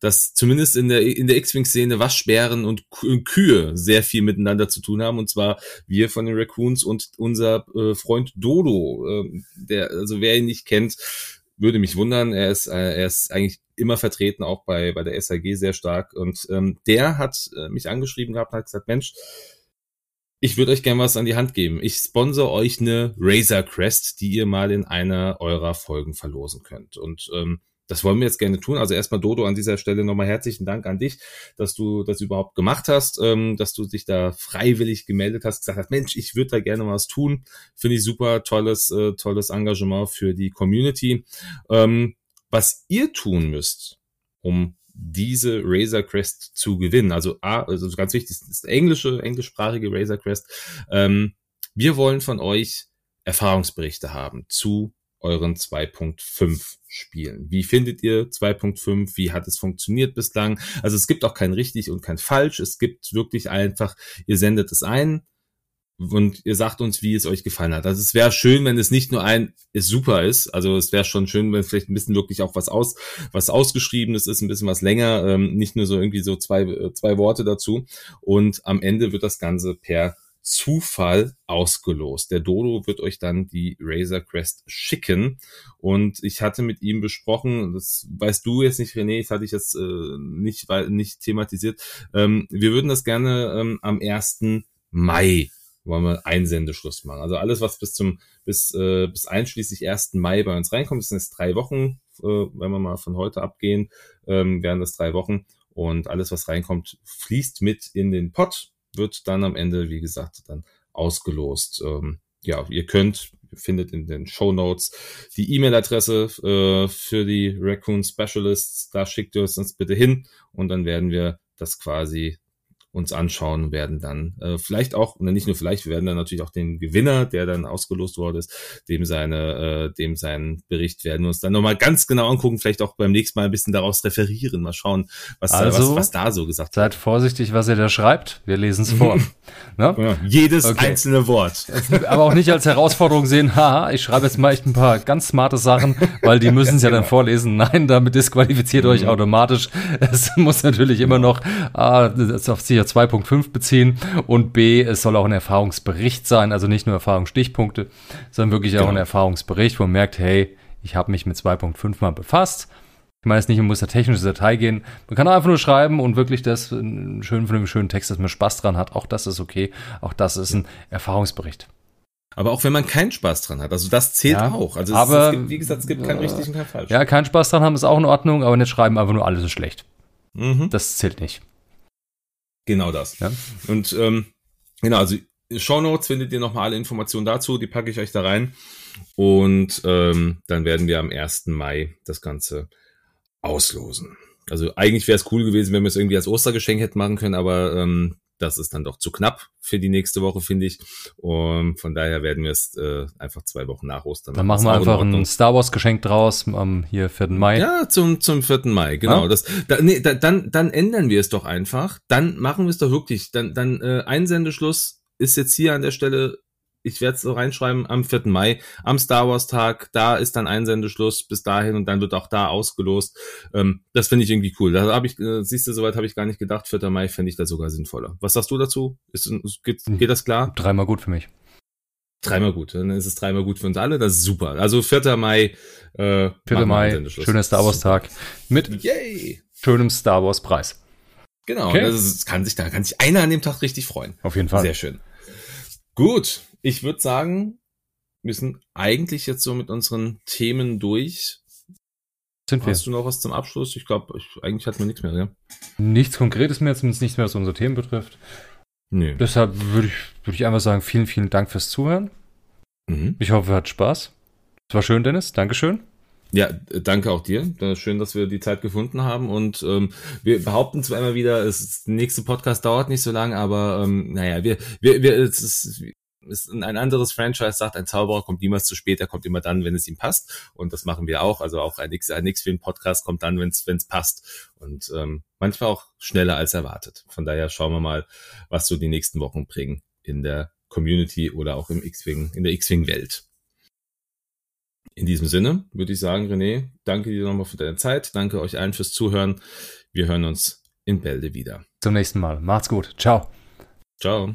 dass zumindest in der, in der X-Wing-Szene Waschbären und Kühe sehr viel miteinander zu tun haben. Und zwar wir von den Raccoons und unser äh, Freund Dodo, äh, der, also wer ihn nicht kennt, würde mich wundern. Er ist, äh, er ist eigentlich immer vertreten, auch bei, bei der SAG sehr stark. Und ähm, der hat äh, mich angeschrieben gehabt und hat gesagt, Mensch, ich würde euch gerne was an die Hand geben. Ich sponsor euch eine Razer Crest, die ihr mal in einer eurer Folgen verlosen könnt. Und ähm, das wollen wir jetzt gerne tun. Also erstmal Dodo an dieser Stelle nochmal herzlichen Dank an dich, dass du das überhaupt gemacht hast, ähm, dass du dich da freiwillig gemeldet hast, gesagt hast, Mensch, ich würde da gerne was tun. Finde ich super, tolles, äh, tolles Engagement für die Community. Ähm, was ihr tun müsst, um diese Razor Crest zu gewinnen. Also, also ganz wichtig, das ist englische, englischsprachige Razor Crest. Ähm, wir wollen von euch Erfahrungsberichte haben zu euren 2.5 Spielen. Wie findet ihr 2.5? Wie hat es funktioniert bislang? Also es gibt auch kein richtig und kein falsch. Es gibt wirklich einfach, ihr sendet es ein und ihr sagt uns, wie es euch gefallen hat. Also es wäre schön, wenn es nicht nur ein ist super ist. Also es wäre schon schön, wenn vielleicht ein bisschen wirklich auch was aus, was ausgeschriebenes ist, ein bisschen was länger, ähm, nicht nur so irgendwie so zwei, äh, zwei Worte dazu. Und am Ende wird das Ganze per Zufall ausgelost. Der Dodo wird euch dann die Razor Crest schicken. Und ich hatte mit ihm besprochen, das weißt du jetzt nicht, René, das hatte ich jetzt äh, nicht, nicht thematisiert. Ähm, wir würden das gerne ähm, am 1. Mai wollen wir Einsendeschluss machen. Also alles, was bis zum, bis, äh, bis einschließlich 1. Mai bei uns reinkommt, das sind jetzt drei Wochen, äh, wenn wir mal von heute abgehen, ähm, wären das drei Wochen. Und alles, was reinkommt, fließt mit in den Pot, wird dann am Ende, wie gesagt, dann ausgelost. Ähm, ja, ihr könnt, ihr findet in den Show Notes die E-Mail-Adresse äh, für die Raccoon Specialists. Da schickt ihr es uns bitte hin und dann werden wir das quasi uns anschauen werden dann äh, vielleicht auch, und nicht nur vielleicht, wir werden dann natürlich auch den Gewinner, der dann ausgelost worden ist, dem seine, äh, dem seinen Bericht werden wir uns dann nochmal ganz genau angucken, vielleicht auch beim nächsten Mal ein bisschen daraus referieren, mal schauen, was, also, da, was, was da so gesagt wird. Seid vorsichtig, was ihr da schreibt. Wir lesen es vor. ne? ja, jedes okay. einzelne Wort. Aber auch nicht als Herausforderung sehen, haha, ich schreibe jetzt mal echt ein paar ganz smarte Sachen, weil die müssen es ja dann vorlesen. Nein, damit disqualifiziert mhm. euch automatisch. Es muss natürlich immer noch ah, das auf sich ja 2.5 beziehen und B, es soll auch ein Erfahrungsbericht sein, also nicht nur Erfahrungsstichpunkte, sondern wirklich genau. auch ein Erfahrungsbericht, wo man merkt, hey, ich habe mich mit 2.5 mal befasst. Ich meine es nicht, man muss da technische Datei gehen. Man kann einfach nur schreiben und wirklich das einen schönen, von einem schönen Text, dass man Spaß dran hat. Auch das ist okay. Auch das ist ein Erfahrungsbericht. Aber auch wenn man keinen Spaß dran hat, also das zählt ja, auch. Also aber, es, es gibt, wie gesagt, es gibt keinen richtig und keinen falsch. Ja, keinen Spaß dran haben ist auch in Ordnung, aber nicht schreiben einfach nur alles ist schlecht. Mhm. Das zählt nicht. Genau das. Ja. Und ähm, genau, also Show Notes findet ihr nochmal alle Informationen dazu, die packe ich euch da rein. Und ähm, dann werden wir am 1. Mai das Ganze auslosen. Also eigentlich wäre es cool gewesen, wenn wir es irgendwie als Ostergeschenk hätten machen können, aber ähm, das ist dann doch zu knapp für die nächste Woche, finde ich. Und von daher werden wir es äh, einfach zwei Wochen nach Ostern Dann machen wir einfach ein Star Wars Geschenk draus am hier 4. Mai. Ja, zum, zum 4. Mai, genau. Ja? Das, da, nee, da, dann, dann ändern wir es doch einfach. Dann machen wir es doch wirklich. Dann, dann äh, Einsendeschluss ist jetzt hier an der Stelle ich werde es so reinschreiben, am 4. Mai, am Star Wars Tag, da ist dann Einsendeschluss bis dahin und dann wird auch da ausgelost. Ähm, das finde ich irgendwie cool. Da habe ich, äh, siehst du, soweit habe ich gar nicht gedacht. 4. Mai fände ich da sogar sinnvoller. Was sagst du dazu? Ist, geht, geht das klar? Dreimal gut für mich. dreimal gut. Dann ist es dreimal gut für uns alle. Das ist super. Also 4. Mai. Äh, 4. Mai, schöner Star Wars Tag mit Yay. schönem Star Wars Preis. Genau. Okay. Das kann sich, da kann sich einer an dem Tag richtig freuen. Auf jeden Fall. Sehr schön. Gut. Ich würde sagen, wir sind eigentlich jetzt so mit unseren Themen durch. Sind wir. Hast du noch was zum Abschluss? Ich glaube, eigentlich hatten wir nichts mehr, ja? Nichts Konkretes mehr, zumindest nichts mehr, was unsere Themen betrifft. Nee. Deshalb würde ich, würde ich einfach sagen, vielen, vielen Dank fürs Zuhören. Mhm. Ich hoffe, ihr hattet Spaß. Es war schön, Dennis. Dankeschön. Ja, danke auch dir. Schön, dass wir die Zeit gefunden haben. Und ähm, wir behaupten zwar immer wieder, es, der nächste Podcast dauert nicht so lang, aber ähm, naja, wir, wir, wir, es ist, ist ein anderes Franchise sagt, ein Zauberer kommt niemals zu spät, er kommt immer dann, wenn es ihm passt. Und das machen wir auch. Also auch ein X, ein X-Film-Podcast kommt dann, wenn es passt. Und ähm, manchmal auch schneller als erwartet. Von daher schauen wir mal, was so die nächsten Wochen bringen in der Community oder auch im X-Wing, in der X-Wing-Welt. In diesem Sinne würde ich sagen, René, danke dir nochmal für deine Zeit. Danke euch allen fürs Zuhören. Wir hören uns in Bälde wieder. Zum nächsten Mal. Macht's gut. Ciao. Ciao.